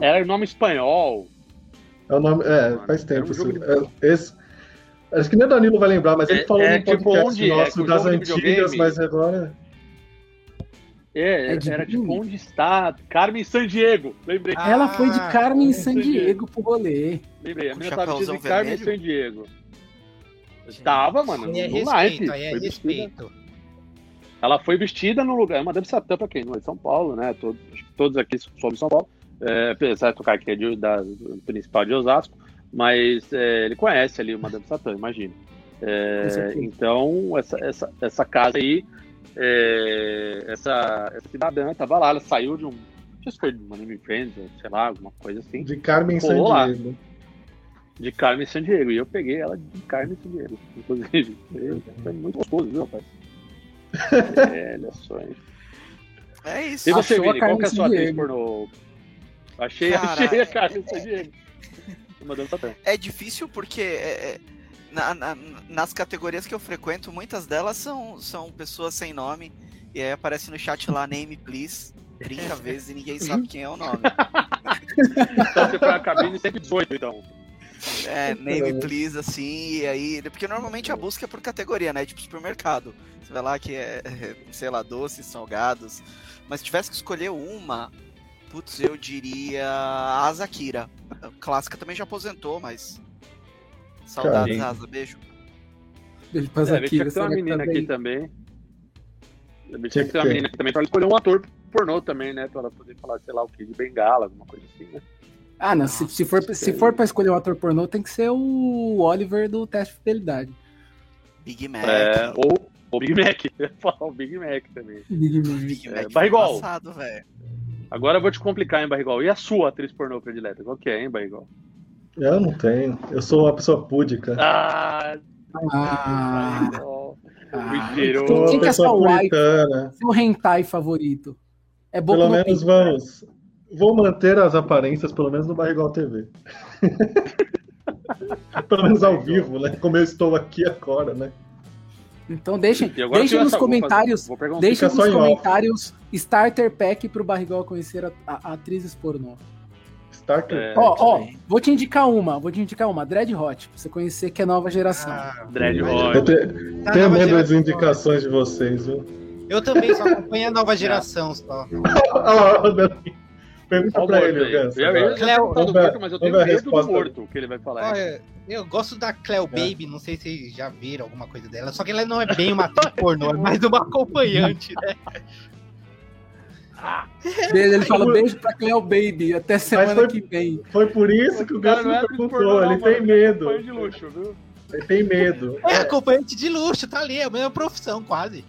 Era o nome espanhol. É o nome. É, Mano, faz tempo um isso. de- É, esse- acho que nem o Danilo vai lembrar, mas ele É- falou é no tipo podcast onde- é nosso o das antigas, mas agora. É, É de era filme? tipo onde está Carmen Sandiego. Lembrei. Ah, ela foi de Carmen San San Diego. Diego pro rolê. Lembrei. A minha tava vestida de chapéuzão Carmen vermelho? Sandiego. Tava, mano. Aí é no naipe. é Foi vestida- respeito. Ela foi vestida no lugar, Madame Satã pra quem não é de São Paulo, né? Todos, todos aqui somos de São Paulo, é, exceto o cara que é de, da, do principal de Osasco, mas é, ele conhece ali o Madame Satã, imagina. É, então, essa, essa, essa casa aí, é, essa, essa cidadã tava lá, ela saiu de um. Não sei se foi de um Anime Friends, ou sei lá, alguma coisa assim, De Carmen Colou lá. Sandiego. de Carmen Sandiego. E eu peguei ela de Carmen Sandiego, inclusive. Foi, muito gostoso, viu, rapaz? É, olha só, hein? É isso. E você, Achou Vini, qual que é a sua atriz pornô? Achei, Cara, achei a Carmen Sandiego. Madame Satã. É difícil porque é, é, na- na- nas categorias que eu frequento, muitas delas são, são pessoas sem nome. E aí aparece no chat lá, name please, 30 vezes e ninguém sabe quem é o nome. Então você foi na cabine 118, então. É, name please, assim, e aí. Porque normalmente a busca é por categoria, né? Tipo supermercado. Você vai lá que é, sei lá, doces, salgados. Mas se tivesse que escolher uma, putz, eu diria a Azakira. A clássica também já aposentou, mas. Saudades, Cara. Asa, beijo. Beijo pra É, Zakira, tinha que ter uma menina tá aqui também. Tinha que ter uma menina aqui também pra escolher um ator pornô também, né? Pra ela poder falar, sei lá, o que, de bengala, alguma coisa assim, né? Ah, não. Se, se, for, se for pra escolher um ator pornô, tem que ser o Oliver do teste de fidelidade. Big Mac. É, ou o Big Mac. Eu ia falar o Big Mac também. Big Mac. Big é, Mac foi Barrigol. passado, velho. Agora eu vou te complicar, hein, Barrigol? E a sua atriz pornô predileta? Qual que é, hein, Barrigol? Eu não tenho. Eu sou uma pessoa púdica. Ah, Ah, ah. Quem uma que é sua wife? puritana. Seu hentai favorito? É Boku Pelo no menos Pico. vamos. Vou manter as aparências, pelo menos no Barrigol TV. pelo menos ao vivo, né? Como eu estou aqui agora, né? Então deixem, deixem nos comentários, deixem nos em off. comentários Starter Pack pro Barrigol conhecer a, a- atrizes pornô. Starter. É, Ó, ó, vou te indicar uma, vou te indicar uma, Dread Hot, pra você conhecer que é nova geração. Ah, Dread Eu Roy. te- tá tenho medo das indicações de vocês, viu? Eu também só acompanho a nova geração só. Pergunta pra ele, aí. Ganso. Eu já Cleo, do morto, mas eu tenho medo do morto que ele vai falar. Olha, eu gosto da Cleo Baby, não sei se vocês já viram alguma coisa dela. Só que ela não é bem uma atriz pornô, é mais uma acompanhante, né? Ele, ele fala beijo pra Cleo Baby, até semana foi- que vem. Foi por isso que o cara Ganso não é perguntou. Ele tem mano. medo. Foi de luxo, viu? Ele tem medo. É acompanhante de luxo, tá ali, é a mesma profissão, quase.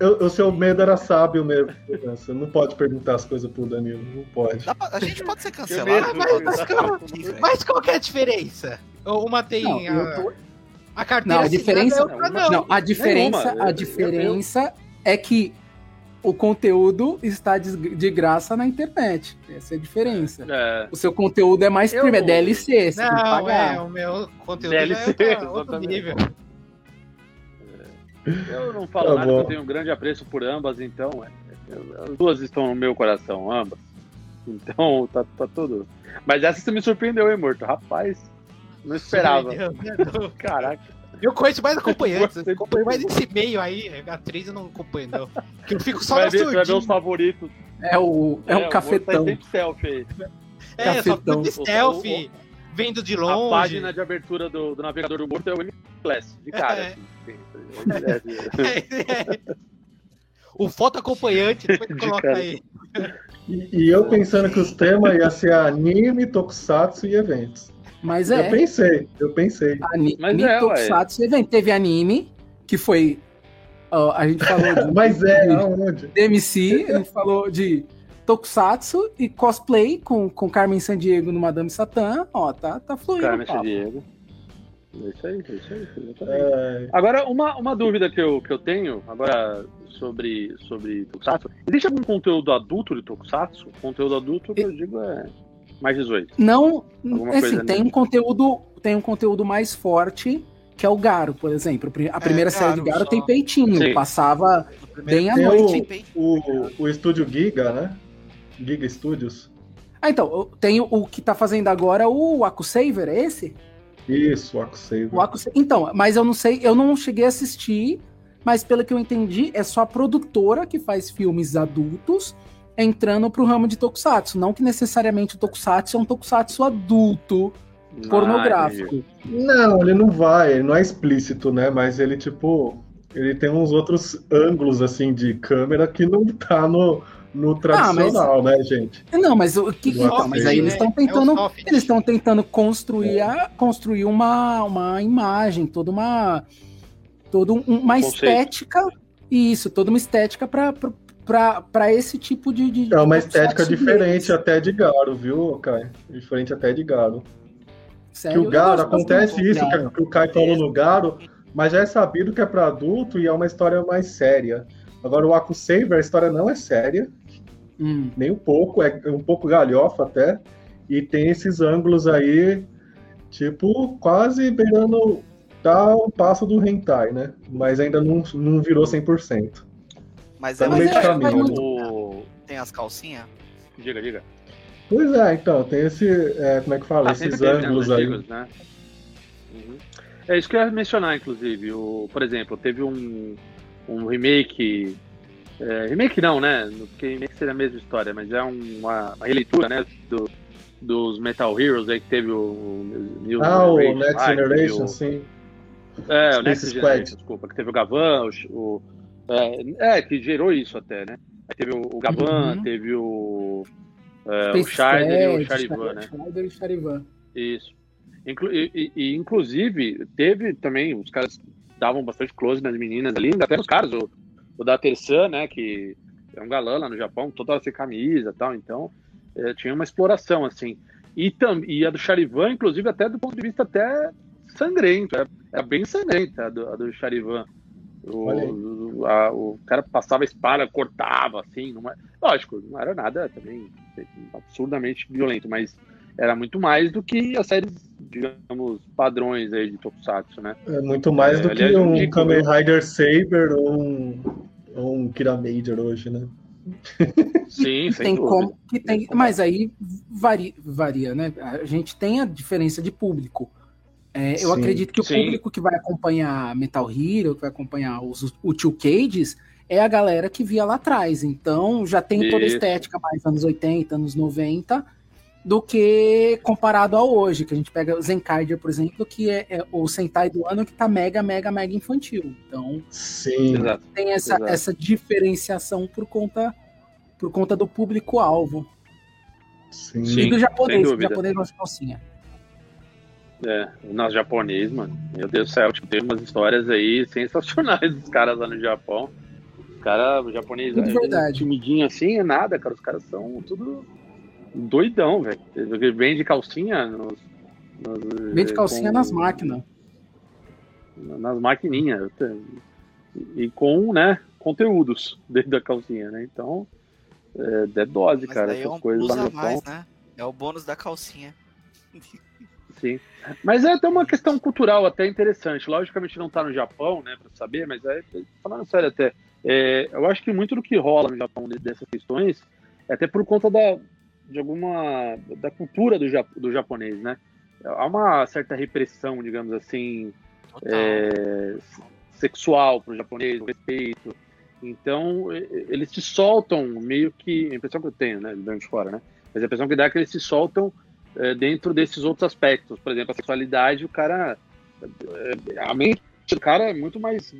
Eu- O seu medo era sábio mesmo, Ganso. Não pode perguntar as coisas pro Danilo. Não pode. Pra- a gente pode ser cancelado. medo, mas- mas tá? Aqui, velho. Mas qual que é a diferença? Uma tem Não, a, eu tô- a carteira Não, a assinada, diferença- outra não. Não, a diferença, Nenhuma. a Eu- diferença é que o conteúdo está de, de graça na internet. Essa é a diferença. É, O seu conteúdo é mais Eu- premium, é DLC, você tem que Não, pagar. é, o meu conteúdo DLC, é outro nível. eu não falo Tá nada, eu tenho um grande apreço por ambas, então. é, As duas estão no meu coração, ambas. Então, tá, tá tudo. Mas essa você me surpreendeu, hein, Morto? Rapaz, não esperava. Surpreendeu. Caraca. Eu conheço mais acompanhantes, eu acompanho mais esse meio aí, atriz eu não acompanho não. Que eu fico só vai na ver, você vai ver os surdinha. favoritos. É o, é o o cafetão. Tá selfie aí. É, só cafetão. de stealth, vendo de A longe. página de abertura do, do navegador do Morto é o M-Class, de cara. É. assim, é, é, o foto acompanhante, depois De coloca cara. aí. E, e eu pensando que os temas iam ser anime, tokusatsu e eventos. Mas Eu é, pensei, eu pensei. anime, Mas é, Tokusatsu, evento. Teve anime, que foi. ó, a gente falou de Mas é, aonde? DMC, a gente falou de Tokusatsu e cosplay com, com Carmen Sandiego no Madame Satã. Ó, tá, tá fluindo. Carmen papo. Diego. É isso aí, é isso aí. É, Agora, uma, uma dúvida que eu, que eu tenho agora sobre, sobre Tokusatsu. Existe algum conteúdo adulto de Tokusatsu? Conteúdo adulto, que eu digo, é mais 18. Não, Alguma assim, tem um conteúdo, tem um conteúdo mais forte, que é o Garo, por exemplo. A primeira série de Garo Garo só. tem peitinho, Sim. passava bem à noite. o, o, o estúdio Giga, né? Giga Studios. Ah, então, tem o, o que tá fazendo agora o AcuSaver, é esse? Isso, o Akusave. O Acu- Então, mas eu não sei, eu não cheguei a assistir, mas pelo que eu entendi, é só a produtora que faz filmes adultos entrando pro ramo de Tokusatsu. Não que necessariamente o Tokusatsu é um Tokusatsu adulto, Ah, pornográfico. Não, ele não vai, ele não é explícito, né? Mas ele, tipo, ele tem uns outros ângulos, assim, de câmera que não tá no, no tradicional, né, gente? Não, mas o que. Então, mas aí eles estão tentando. É o soft. Eles estão tentando construir, a, construir uma, uma imagem, toda uma. Toda um- uma Conceito. estética. Isso, toda uma estética pra, pra esse tipo de. de É uma estética diferente até de Garo, viu, Kai? Diferente até de Garo. Que Sério, o eu Garo, acontece isso Garo. que, que o Kai falou no Garo, mas já é sabido que é pra adulto e é uma história mais séria. Agora o Aku Saver, a história não é séria, Hum. nem um pouco, é um pouco galhofa até, e tem esses ângulos aí, tipo, quase beirando tá um passo do hentai, né? Mas ainda não, não virou 100%. Mas Tá é no meio legal, caminho? O... Tem as calcinhas? Diga, diga. Pois é, então, tem esse, é, como é que fala, Ah, esses ângulos aí. antigos, né? Uhum. É isso que eu ia mencionar, inclusive. O, por exemplo, teve um, um remake. é, remake não, né? Porque remake seria a mesma história, mas é um- uma, uma releitura, né? Do, dos Metal Heroes aí que teve o. o New Ah, o Generation Next que teve Generation, o- sim. É, o Space Next Squad. Generation, desculpa, que teve o Gavan, o. o- é, é, que gerou isso até, né? Aí teve o, o Gavan, Uhum. teve o. é, o Scheider e o Charivan, né? Scheider e Charivan. Isso. Inclu e, e- inclusive, teve também, os caras davam bastante close nas meninas ali, até nos caras, o, o da Tersan, né, que é um galã lá no Japão, toda hora sem camisa e tal, então eh, tinha uma exploração, assim. E, tam, e a do Charivan, inclusive, até do ponto de vista até sangrento, é, é bem sangrenta a do, a do Charivan. O, o- a- o cara passava a espada, cortava, assim, não é, lógico, não era nada também absurdamente violento, mas era muito mais do que as séries, digamos, padrões aí de Tokusatsu, né? É muito mais É, do que aliás, eu um indico, Kamen viu? Rider Saber ou um, ou um Kira Major hoje, né? Sim, sem tem dúvida. como que tem, mas aí varia, varia, né? A gente tem a diferença de público. É, eu Sim, acredito que o sim. público que vai acompanhar Metal Hero, que vai acompanhar os, o Two Cages, é a galera que via lá atrás. Então já tem toda a estética mais anos 80, anos 90, do que comparado a hoje, que a gente pega o Zencardia, por exemplo, que é, é o Sentai do ano que tá mega, mega, mega infantil. Então Sim. Exato. tem essa, Exato. essa diferenciação por conta, por conta do público-alvo. Sim. E Sim, do japonês, sem o japonês gosta de calcinha. É, nosso japonês, mano. Meu Deus do céu, tipo, tem umas histórias aí sensacionais dos caras lá no Japão. Os caras, às vezes, verdade. timidinho assim, é nada, cara. Os caras são tudo doidão, velho. Vende calcinha nos. nos- Vende calcinha com- nas máquinas. nas maquininhas e com né conteúdos dentro da calcinha né então é, é dose Mas cara é essas um coisas lá no mais, né? É o bônus da calcinha. sim mas é até uma questão cultural até interessante logicamente não tá no Japão né para saber mas é falando sério até é, eu acho que muito do que rola no Japão de- dessas questões é até por conta da de alguma da cultura do, Jap- do japonês né há uma certa repressão digamos assim é, sexual para o japonês, o respeito. Então, eles se soltam meio que. A impressão que eu tenho, né, de de fora, né? Mas a impressão que dá é que eles se soltam é, dentro desses outros aspectos. Por exemplo, a sexualidade, o cara. é, A mente do cara é muito mais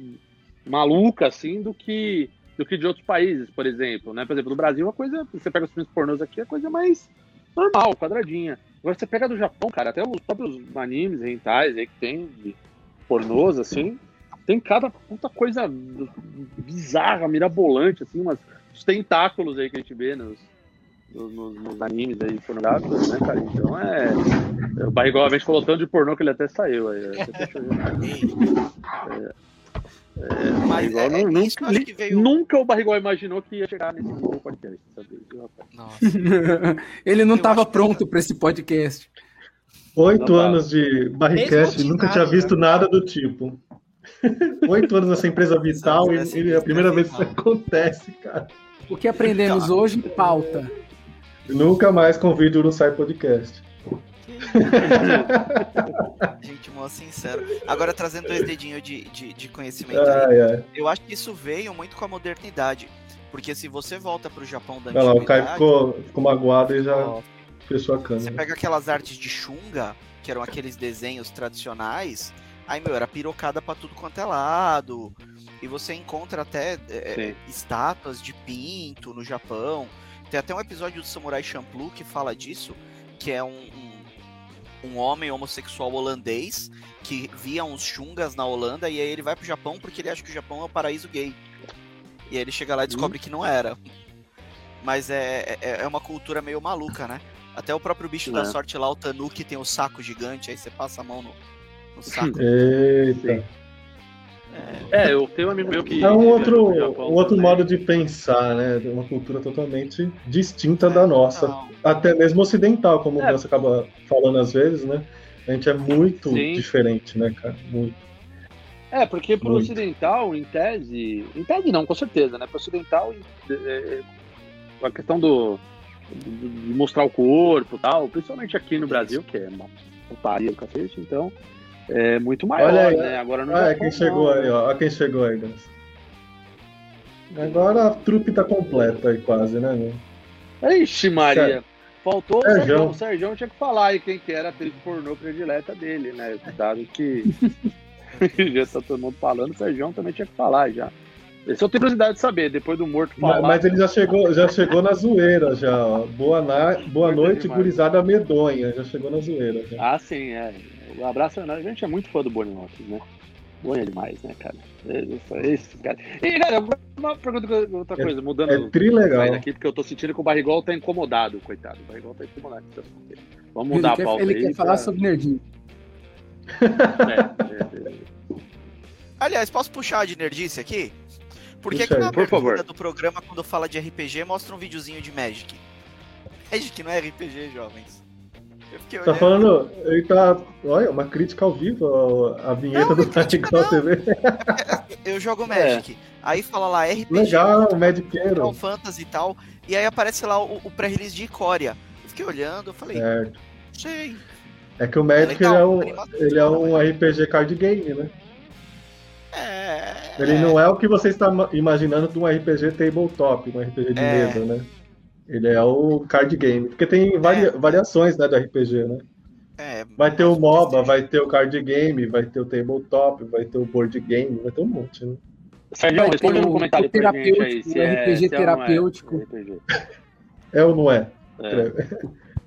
maluca, assim, do que, do que de outros países, por exemplo. Né? Por exemplo, no Brasil, uma coisa. Você pega os filmes pornôs aqui, é coisa mais normal, quadradinha. Agora você pega do Japão, cara, até os próprios animes, rentais aí que tem de pornôs, assim, tem cada puta coisa bizarra, mirabolante, assim, umas, os tentáculos aí que a gente vê nos, nos, nos- nos animes aí pornográficos, né, cara? Então é. O Barrigol a gente falou tanto de pornô que ele até saiu aí. Mas Barrigol é, não- é isso que eu acho que veio. Nunca o Barrigol imaginou que ia chegar nesse nível podcast, sabe? Ele não estava pronto para esse podcast. Oito Não dá. anos de Barricast, nunca tinha Desmotivado, visto né? nada do tipo. Oito anos nessa empresa vital e, e é a primeira vez que isso acontece, cara. O que aprendemos hoje, pauta. Nunca mais convido no Sai Podcast. Gente, mó sincero. Agora trazendo dois dedinhos de, de, de conhecimento aí. Ai, ai. Eu acho que isso veio muito com a modernidade. Porque se você volta pro Japão da Olha lá, o Caio antiguidade, ficou, ficou magoado e já ó, fechou a você câmera. pega aquelas artes de chunga, que eram aqueles desenhos tradicionais, aí, meu, era pirocada pra tudo quanto é lado. E você encontra até é, Sim. estátuas de pinto no Japão. Tem até um episódio do Samurai Champloo que fala disso, que é um, um, um homem homossexual holandês que via uns chungas na Holanda e aí ele vai pro Japão porque ele acha que o Japão é o paraíso gay. E aí ele chega lá e descobre que não era. Mas é, é, é uma cultura meio maluca, né? Até o próprio bicho da É. sorte lá, o Tanuki, tem o saco gigante, aí você passa a mão no, no saco. Eita. É, eu tenho um amigo meu que. É um outro, Japão um outro modo de pensar, né? Uma cultura totalmente distinta da nossa. Não, Até mesmo ocidental, como É. você acaba falando às vezes, né? A gente é muito Sim. diferente, né, cara? Muito. É, porque pro Muito. ocidental, em tese. Em tese não, com certeza, né? Pro ocidental, é, é, a questão do. de de mostrar o corpo e tal, principalmente aqui no Brasil, que é uma putaria do cacete, então. É muito maior, Olha aí, né? Agora é Japão, quem chegou não, aí, né? ó. Olha quem chegou aí, Gans. Agora a trupe tá completa aí, quase, né, meu? Ixi, Maria. Faltou o Sérgio. O Sérgio tinha que falar aí quem que era a atriz pornô predileta dele, né? Dado que já tá todo mundo falando, o Sérgio também tinha que falar já. Esse eu tenho curiosidade de saber, depois do morto falar. Mas, mas ele já chegou, já chegou na zoeira, já, ó. Boa, na... Boa noite, demais. gurizada medonha. Já chegou na zoeira. Já. Ah, sim, é. O abraço, a gente é muito fã do Bonnie Lopes, né? Bonnie é demais, né, cara? Esse, esse cara. E, cara, uma pergunta, outra É- coisa, mudando. É trilegal. daqui, porque eu tô sentindo que o Barrigol tá incomodado, coitado. O Barrigol tá incomodado. com esse assunto aí. Vamos mudar Ele a quer, pauta ele aí. quer falar pra- sobre nerdinho. É, é, é. Aliás, posso puxar de nerdice aqui? Por que, na. Por favor. do programa, quando fala de RPG, mostra um videozinho de Magic? Magic não é RPG, jovens. Tá olhando. falando. Ele tá. Olha, uma crítica ao vivo, a vinheta Não, do é não. TV. Eu jogo Magic. Aí fala lá RPG, Legal, Final Mediqueiro. Fantasy e tal. E aí aparece lá o, o pré-release de Icória. Eu fiquei olhando, eu falei, Certo. sei. É que o Magic legal, ele é, um, ele é um RPG card game, né? É. Ele não é o que você está ma- imaginando de um RPG tabletop, um RPG de É. mesa, né? Ele é o card game. Porque tem varia- É. variações né, do RPG, né? é, Vai ter o MOBA, vai ter o card game, vai ter o tabletop, vai ter o board game, vai ter um monte, né? Sérgio, ter no o- comentário o pra gente aí. terapêutico, Se é, RPG se é ou não é terapêutico. É ou não é? É.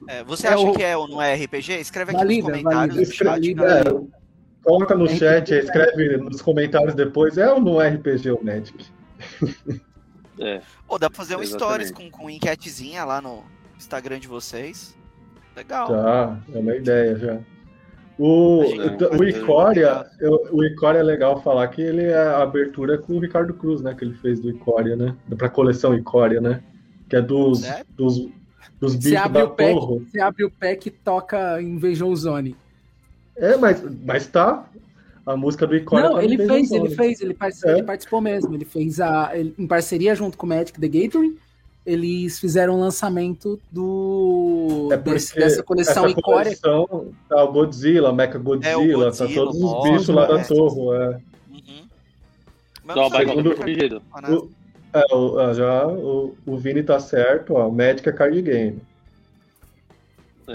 É, você É acha o- que é ou não é RPG? Escreve aqui Valida, nos comentários valida, do chat. valida. É, coloca no chat, aí, escreve nos comentários depois, é ou não é RPG o Magic? É. Pô, dá pra fazer um Exatamente. stories com, com enquetezinha lá no Instagram de vocês. Legal. Tá, é uma ideia já. O, Imagina. o Icória, eu- o Icória é legal falar que ele é a abertura com o Ricardo Cruz, né? Que ele fez do Icória, né? Pra coleção Icória, né? Que é dos, Sério? dos, dos bichos abre, da o você abre o pack e toca Invasion Zone. É, mas, mas tá. A música do Icória Não, tá ele fez, ele Zone. fez, ele, parce- É. ele participou mesmo. Ele fez a. ele- em parceria junto com o Magic the Gathering, eles fizeram o lançamento do É desse- porque dessa coleção essa coleção tá o Godzilla, Mecha Godzilla, É, o Godzilla, tá todos os Mothra, bichos lá da é. torre. É. Uhum. Mas não segundo- corrigido. né? O- é, o- ah, já o, o Vini tá certo, ó. Magic é card game. É,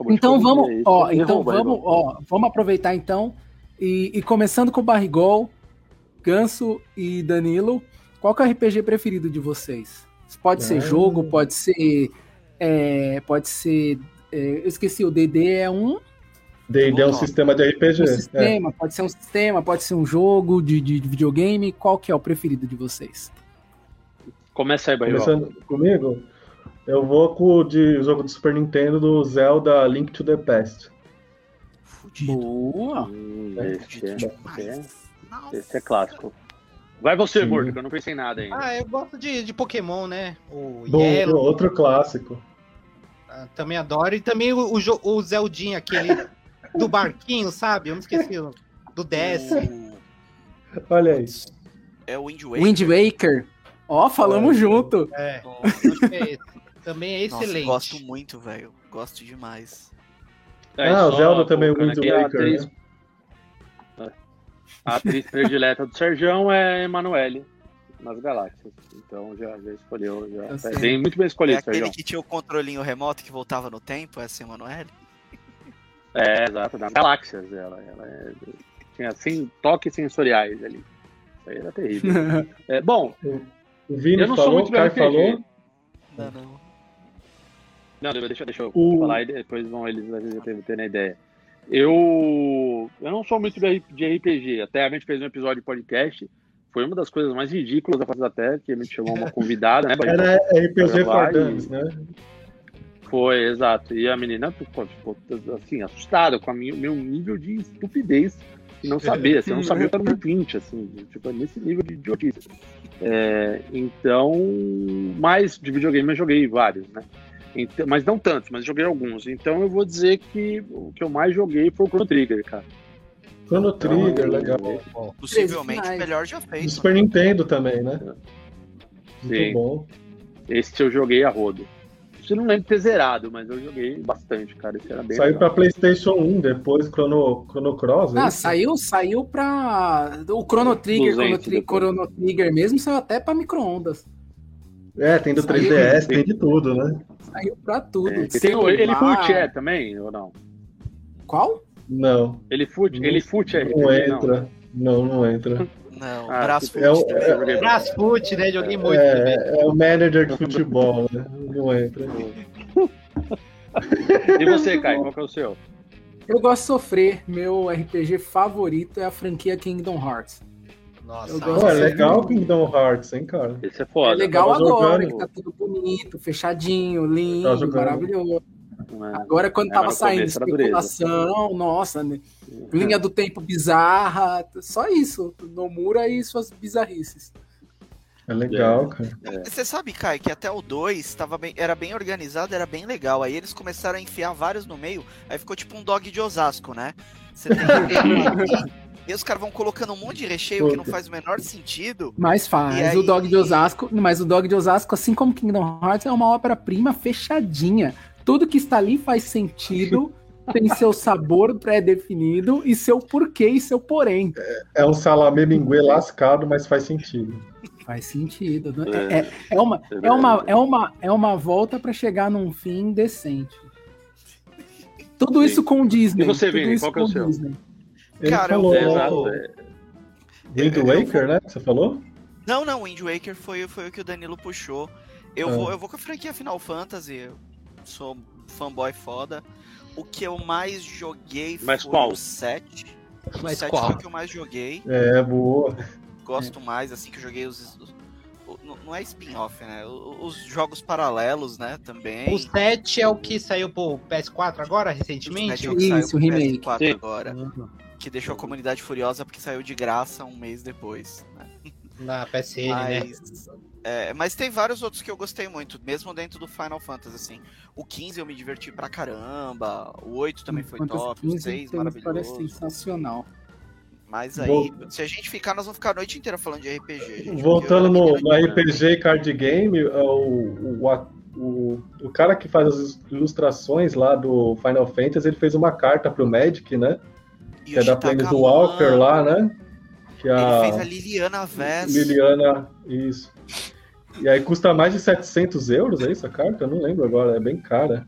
o Então corrigir vamos, ó, então vamos, ó, vamos aproveitar então e, e começando com o Barrigol, Ganso e Danilo, qual que é o RPG preferido de vocês? Pode ser jogo, pode ser, é, pode ser, é, eu esqueci, o D&D é um, D&D é um sistema de RPG. um é. sistema, pode ser um sistema, pode ser um jogo de, de- de videogame, qual que é o preferido de vocês? Começa aí, Barrigol. Começando comigo, eu vou com o de jogo do Super Nintendo do Zelda Link to the Past. Fudido. Boa! Hum, É, esse, é, é, Nossa. esse é clássico. Vai você, Sim. Morto, que eu não pensei em nada ainda. Ah, eu gosto de, de Pokémon, né? O Bom, Yellow, outro clássico. ah, também adoro. E também o, o, o Zeldinha, aquele do barquinho, sabe? Eu não esqueci. o- Do DS. O- Olha aí. É o Wind Waker. Wind Waker, ó, falamos É. junto. É, Nossa, é. Também é Nossa, excelente. gosto muito, velho. Gosto demais. É, Ah, o Zelda também, o colocando Wind aqui, a Waker, atriz- né? A atriz predileta do Serjão é Emanuele nas Galáxias. Então já, já escolheu. Já, é sei. bem, muito bem É escolhido, aquele Serjão. que tinha o controlinho remoto que voltava no tempo, essa Emanuele? É, exato, nas Galáxias. Ela, ela é- tinha assim, toques sensoriais ali. Isso aí era terrível. É, bom, O Vini eu não sou falou, muito o Kai do RPG. falou. Não, não. Não, deixa, deixa eu O- falar e depois vão eles terem- a ideia. Eu, eu não sou muito de RPG. Até a gente fez um episódio de podcast. Foi uma das coisas mais ridículas da face da Terra, que a gente chamou uma convidada, né? Era RPG for Dummies, e- né? Foi, exato. E a menina ficou, ficou, assim, assustada com o meu nível de estupidez e não saber, assim, eu não sabia que era um 20, assim, tipo, nesse nível de idiotice. É, então, mais de videogame eu joguei vários, né? Então- mas não tantos, mas joguei alguns. Então eu vou dizer que o que eu mais joguei foi o Chrono Trigger, cara. Chrono Trigger, Então, legal. Possivelmente o melhor já Do feito. Super Nintendo também, né? Muito Sim. bom. Esse eu joguei a rodo. Eu não lembro de ter zerado, mas eu joguei bastante, cara. Esse era bem Saiu legal. pra PlayStation 1 depois, Chrono, Chrono Cross. é Ah, isso? saiu, saiu pra. O Chrono Trigger, 200 Chrono, Tri- depois. Chrono Trigger mesmo, saiu até pra micro-ondas. É, tem do Saiu. 3DS, tem de tudo, né? Saiu pra tudo. É, tem o, ele fute é também, ou não? Qual? Não, Ele fute, ele fute é não entra. Não, não entra. Não, Ah, braço é o- também. Eu joguei Brasfoot, né? Joguei muito também. É, é o manager de futebol, né? Não entra. E você, Kai, qual que é o seu? Eu gosto de sofrer. Meu RPG favorito é a franquia Kingdom Hearts. Nossa, Eu Pô, gosto é legal Kingdom Hearts, hein, cara? Esse é foda. é legal tava agora, jogando. que tá tudo bonito, fechadinho, lindo, maravilhoso. É. Agora, quando É, tava saindo dureza. especulação, nossa, né? linha do tempo bizarra, só isso. Nomura e suas bizarrices. É legal, cara. Você sabe, Kai, que até o 2 tava bem, era bem organizado, era bem legal. Aí eles começaram a enfiar vários no meio, aí ficou tipo um dog de Osasco, né? Você tem E os caras vão colocando um monte de recheio que não faz o menor sentido. Mas faz. Aí- O Dog de Osasco, mas o Dog de Osasco, assim como Kingdom Hearts, é uma obra-prima fechadinha. Tudo que está ali faz sentido, tem seu sabor pré-definido e seu porquê e seu porém. É um salamê minguê lascado, mas faz sentido. Faz sentido. né? É. É, é, uma, é, uma, é, uma, é uma volta para chegar num fim decente. Tudo Sim. isso com o Disney. E você, Vini, qual que é o seu? Disney. Ele Cara, eu falou vou- Exato. é. Wind eu- eu Waker, né? Você falou? Não, não, Wind Waker foi, foi o que o Danilo puxou. Eu, Ah. vou, eu vou com a franquia Final Fantasy, eu sou fanboy foda. O que eu mais joguei Mas foi qual? o 7. O Mas 7 qual? foi o que eu mais joguei. É, boa. Gosto mais, assim, que eu joguei os. os- o- não- é spin-off, né? O- Os jogos paralelos, né? Também. O 7 é o que saiu pro PS4 agora, O recentemente? Smash que saiu Isso, pro o remake. PS4 Sim. agora. Que deixou a comunidade furiosa porque saiu de graça um mês depois. Né? Na PSN, né? Mas, é, mas tem vários outros que eu gostei muito, mesmo dentro do Final Fantasy, assim. O 15 eu me diverti pra caramba, o 8 também foi Fantasy top, o 15 6 tem uma história maravilhoso. sensacional. Mas aí, Vou- se a gente ficar, nós vamos ficar a noite inteira falando de RPG, gente. Voltando no, no RPG Card Game, é o, o, o, o cara que faz as ilustrações lá do Final Fantasy, ele fez uma carta pro Magic, né? Que é da Planeswalker lá, né? Que Ele a fez a Liliana Vess. Liliana, isso. E aí custa mais de 700 euros, é isso a carta? Eu não lembro agora, é bem cara.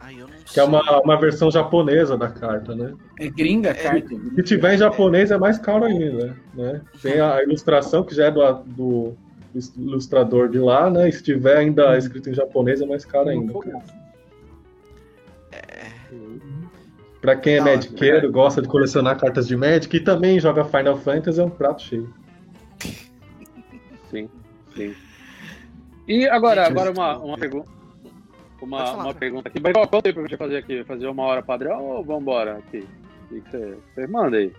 Ai, eu não Que sei. é uma, uma versão japonesa da carta, né? É gringa, É, cara. Se tiver em japonês é mais caro ainda, né? Tem a ilustração que já é do, do ilustrador de lá, né? E se tiver ainda escrito em japonês é mais caro ainda. cara. Pra quem é Não, Magiqueiro, gosta de colecionar cartas de Magic e também joga Final Fantasy, é um prato cheio. Sim, sim. E agora, agora uma, uma pergunta. Uma, falar, uma pergunta aqui. Mas qual- quanto tempo a gente vai fazer aqui? Fazer uma hora padrão ou vambora aqui? O que que você, você manda aí?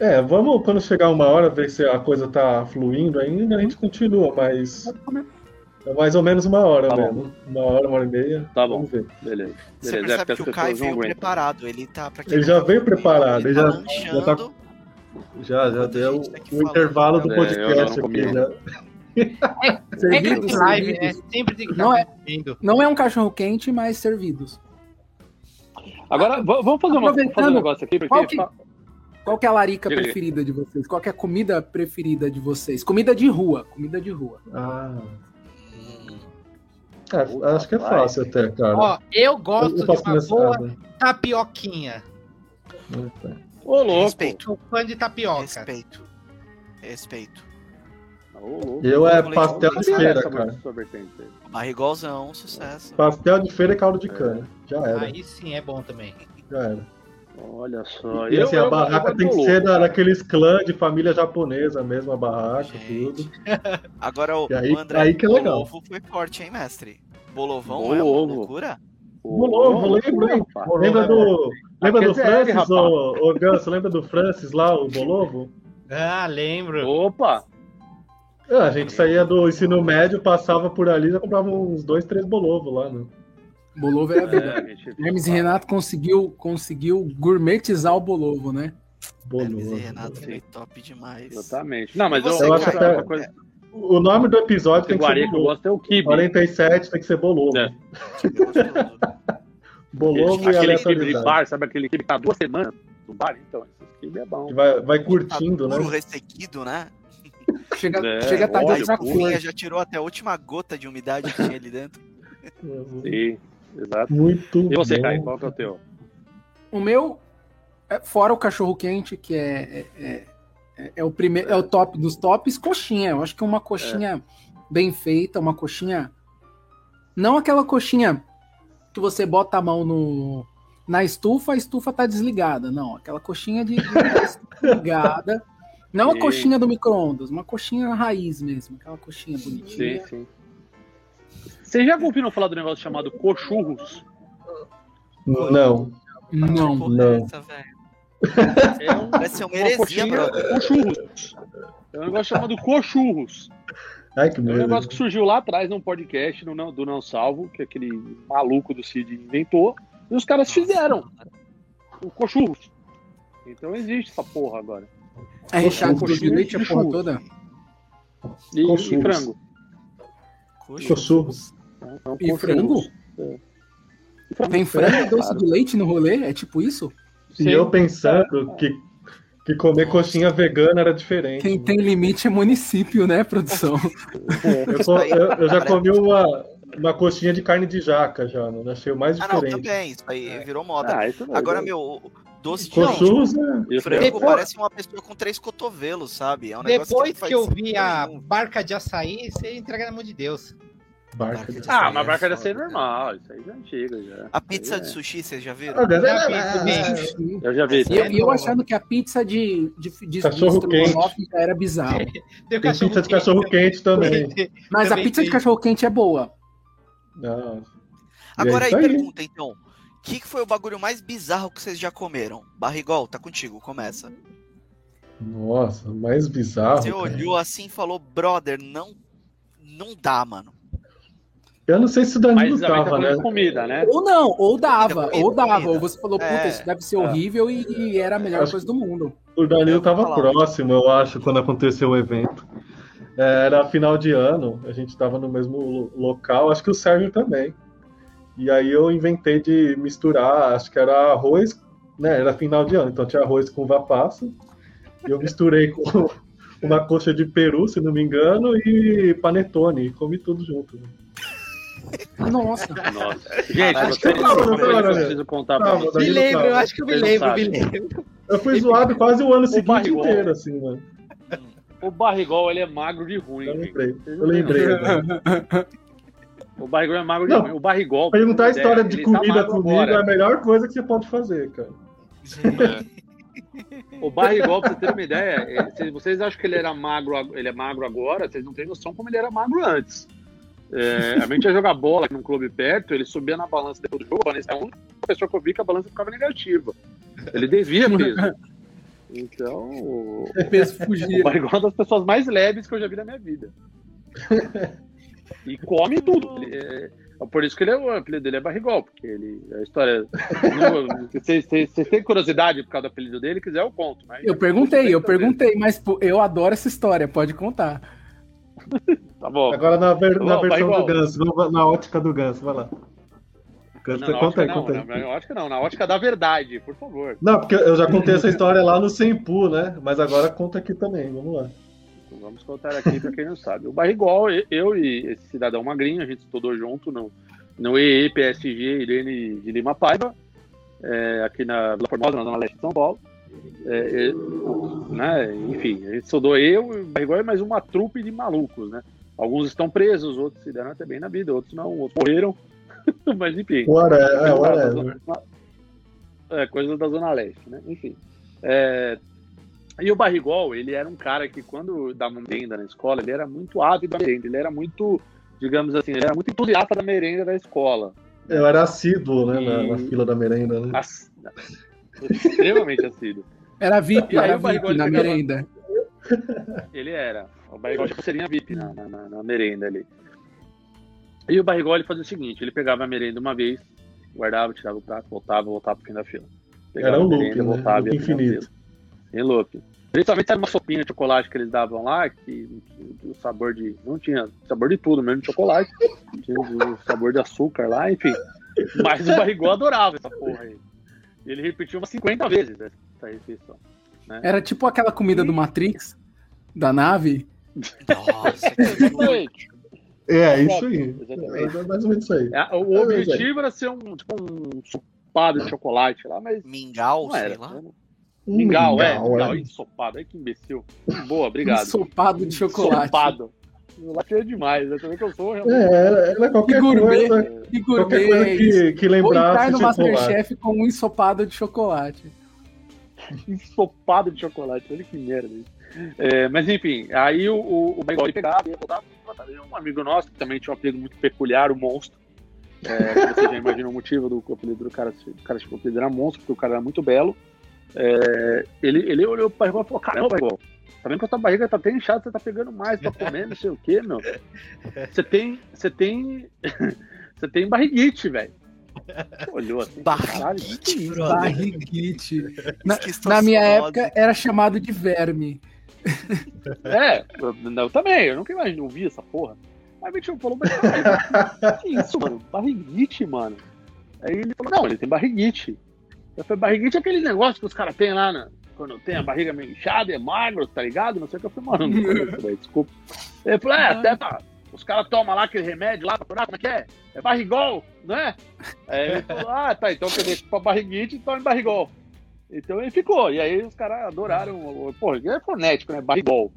É, vamos quando chegar uma hora ver se a coisa tá fluindo ainda, a gente continua, mas é mais ou menos uma hora Tá bom. mesmo. Uma hora, uma hora e meia. Tá bom. Vamos ver. Beleza. Você Beleza. é percebe porque que o Kai veio preparado. Ele tá. Pra quem Ele já tá veio preparado, Ele ele tá já- lanchando. já tá- Já, já Enquanto a deu tá aqui o intervalo do É, não podcast aqui, né? Servidos, Regra de live, né? Sempre tem que Não é-. Não é um cachorro quente, mas servidos. Agora, vamos fazer, uma, Aproveitando, fazer um negócio aqui, porque qual que- Qual que é a larica Diga preferida de vocês? Qual que é a comida preferida de vocês? Comida de rua, comida de rua. Ah, é, acho que é Vai. fácil até, cara. Ó, eu gosto eu de posso uma boa né? tapioquinha. Ô, louco. Respeito. Sou fã de tapioca. Respeito. Respeito. Ô. Eu é pastel de feira, cara. Barrigolzão, sucesso. Pastel de feira e caldo de cana. Já era, Aí sim é bom também. já era. Olha só. E assim, eu- a eu- barraca eu tem que ser da, daqueles clãs de família japonesa mesmo, a barraca, Gente. tudo. Agora o, E aí- o André aí que é legal. Bolovo foi forte, hein, mestre? Bolovão é uma Bolovo. loucura? Bolovo, lembra, hein? Lembra do, lembra do é Francis, ô, ô Ganso? Lembra do Francis lá, o Bolovo? Ah, lembro. Opa! Ah, a gente saía do ensino médio, passava por ali, já comprava uns dois, três Bolovo lá, né? Bolovo era É, vida. a gente- Hermes e Renato conseguiu, conseguiu gourmetizar o Bolovo, né? Hermes e Bolovo. Renato foi top demais. Exatamente. Não, mas E eu, Eu acho outra- até- uma coisa O nome do episódio tem que ser Guari que eu Bolovo. gosto é o Kibe. 47 tem que ser Bolovo. É. Bolovo e aquele kibe de bar, sabe aquele kibe que tá duas semanas no bar? Então, esse kibe é bom. Que vai, vai curtindo, né? Puro ressequido, né? Chega, É, chega tarde óleo de A outra espinha cor. já tirou até a última gota de umidade que tinha ali dentro. Sim, exato. Muito E você. Caio, qual que é o teu? O meu, é, fora o cachorro quente, que é, é, é, é o primeiro, é o top dos tops, coxinha. Eu acho que uma coxinha bem feita, uma coxinha. Não aquela coxinha que você bota a mão no, na estufa, a estufa tá desligada. Não, aquela coxinha de, de ligada. Não a coxinha do micro-ondas, uma coxinha raiz mesmo, aquela coxinha bonitinha. Sim, sim. Vocês já ouviram falar do negócio chamado cochurros? Não. Não. Porra, não. É um, Parece ser uma uma heresia, brother. cochurros. É um negócio chamado cochurros. Ai, que É um negócio que surgiu lá atrás num podcast no Não- do Não Salvo, que aquele maluco do Cid inventou, e os caras fizeram o cochurros. Então existe essa porra agora. É recheado Coxinha de leite, a porra churros. toda. E, e Cochurros. frango. Cochurros. Então, E cochurros. frango? É. Tem frango e doce Claro. de leite no rolê? É tipo isso? E Sim. eu pensando que, que comer coxinha vegana era diferente. Quem tem limite é município, né, produção? Eu, co- eu- eu já comi uma, uma coxinha de carne de jaca já, mano. Achei o mais Ah, não, diferente. também. Isso aí virou moda. Ah, isso não, Agora, meu, doce de é. isso Frango é- Depois- parece uma pessoa com três cotovelos, sabe? É um Depois não faz que eu vi a barca de açaí, você entrega na mão de Deus. Barca de Ah, uma aí é barca deve foda, ser cara. normal, isso aí já é antiga já. A pizza Isso de aí sushi, vocês já viram? Ah, Já vi ah, é- Eu já vi. E eu, É e eu achando que a pizza de, de, de, Cachorro de quente. já era bizarro. Tem, Tem pizza de quente cachorro quente também. Mas a Também pizza de cachorro quente é boa. Não. Agora E aí, é aí. pergunta, então. O que, que foi o bagulho mais bizarro que vocês já comeram? Barrigol, tá contigo, começa. Nossa, mais bizarro. Você cara. olhou assim e falou, brother, não, não dá, mano. Eu não sei se o Danilo tava, falando né? comida, né? Ou não, ou dava, Comida, ou dava. comida. Ou você falou, puta, É. isso deve ser horrível e, e era a melhor Acho- coisa do mundo. O Danilo tava falar. próximo, eu acho, quando aconteceu o evento. É, Era final de ano, a gente tava no mesmo lo- local, acho que o Sérgio também. E aí eu inventei de misturar, acho que era arroz, né? Era final de ano, então tinha arroz com. E eu misturei com uma coxa de peru, se não me engano, e panetone, e comi tudo junto. Nossa. Nossa. Gente, vocês coisa que eu calma, preciso contar pra vocês. Me lembro, eu acho que eu me não lembro, me lembro. Eu fui zoado quase o ano seguinte barrigol. inteiro, assim, mano. O barrigol, ele é magro de ruim. Eu lembrei, eu não lembrei. O barrigol é magro de Não, ruim. O barrigol. Perguntar a pra história de ele tá comida comigo agora. é a melhor coisa que você pode fazer, cara. O barrigol, pra você ter uma ideia, é, se vocês acham que ele era magro, ag- ele é magro agora, vocês não têm noção como ele era magro antes. É, a gente ia jogar bola num clube perto, ele subia na balança depois do jogo, a balança- é a única pessoa que eu vi que a balança ficava negativa. Ele devia peso. Então, o, O peso o fugia. barrigol é uma das pessoas mais leves que eu já vi na minha vida. E come tudo. É- é por isso que ele é, o apelido dele é barrigol, porque ele. A história. Vocês têm curiosidade por causa do apelido dele, quiser eu conto. Mas Eu perguntei, eu perguntei, mas pô, eu adoro essa história, pode contar. Tá bom. Agora na, ver- na Não, versão do. Ganso, na ótica do Ganso, vai lá. Não, na conta aí, conta aí. na, ótica não, na ótica da verdade, por favor. Não, porque eu já contei essa história lá no Sempu, né? Mas agora conta aqui também, vamos lá. Então vamos contar aqui para quem não sabe. O Barrigol, eu e esse cidadão magrinho, a gente estudou junto no, no EE, PSG, Irene de Lima Paiva, é, aqui na Vila Formosa, na Zona Leste de São Paulo. É, é, né, enfim, a gente estudou eu e o Barrigol e mais uma trupe de malucos, né? Alguns estão presos, outros se deram até bem na vida, outros não, outros morreram. Mas enfim. Ora, é, whatever. zona- É, coisas da Zona Leste, né? Enfim. É, E o Barrigol, ele era um cara que, quando dava merenda na escola, ele era muito ávido da merenda. Ele era muito, digamos assim, ele era muito entusiasta da merenda da escola. Eu era assíduo, né, na, E- na fila da merenda, né? Ass- Extremamente assíduo. Era VIP, aí era VIP na pegava- merenda. Ele era. O Barrigol tinha pulseirinha VIP na, na, na- na merenda ali. E o barrigol ele fazia o seguinte: ele pegava a merenda uma vez, guardava, tirava o prato, voltava, voltava pro fim da fila. Pegava Era um a loop, merenda, né? voltava, Loop infinito. fila. Em loop. Principalmente era uma sopinha de chocolate que eles davam lá, que o sabor de. Não tinha sabor de tudo, mesmo de chocolate. Tinha o sabor de açúcar lá, enfim. Mas o barrigol adorava essa porra aí. Ele repetiu umas 50 vezes essa refeição. Era tipo aquela comida do Matrix, da nave. Nossa, que Exatamente. É, isso aí. Exatamente. É mais ou menos isso aí. É, O objetivo era ser um, tipo, um ensopado de chocolate lá, mas mingau, não era. sei lá. Um Mingau, é. mingau, Mingau, é. ensopado. Ai, que imbecil. Boa, obrigado. Ensopado de chocolate. Ensopado. Chocolate é demais. Eu também que eu sou realmente. É, era, era qualquer gourmet. coisa, E qualquer gourmet coisa é que, que Vou entrar lembrasse no chocolate. Masterchef com um ensopado de chocolate. ensopado de chocolate. Olha que merda isso. É, mas enfim, aí o, o, o Barrigol ele pegava e ia voltar. Um amigo nosso que também tinha um apelido muito peculiar, o Monstro. É, você já imagina o motivo do apelido do cara, o cara tipo, o apelido era Monstro, porque o cara era muito belo. É, ele, ele olhou pro Barrigol e falou: Caramba, Barrigol, tá vendo que a tua barriga tá até inchada, você tá pegando mais pra comer, não sei o que, meu. Você tem. Você tem. Você tem barriguite, velho. Olhou assim, caralho, isso? brother. Barriguite. Na, na minha época era chamado de verme. É, eu, eu também, eu nunca imaginei ouvir essa porra. Aí o Vitinho falou, mas caralho, que isso, mano? Barriguite, mano. Aí ele falou, não, ele tem barriguite. Eu falei, barriguite é aquele negócio que os caras têm lá, né? Quando tem a barriga meio inchada, é magro, tá ligado? Não sei o que eu falei, mano, não conheço, velho, desculpa. Ele falou, é, até tá. Os caras tomam lá aquele remédio lá pra curar, como é que é? É barrigol, né? Aí ele falou, ah, tá, então quer dizer, pra barriguite, tome barrigol. Então ele ficou, e aí os caras adoraram, pô, ele é fonético, né? Barrigol.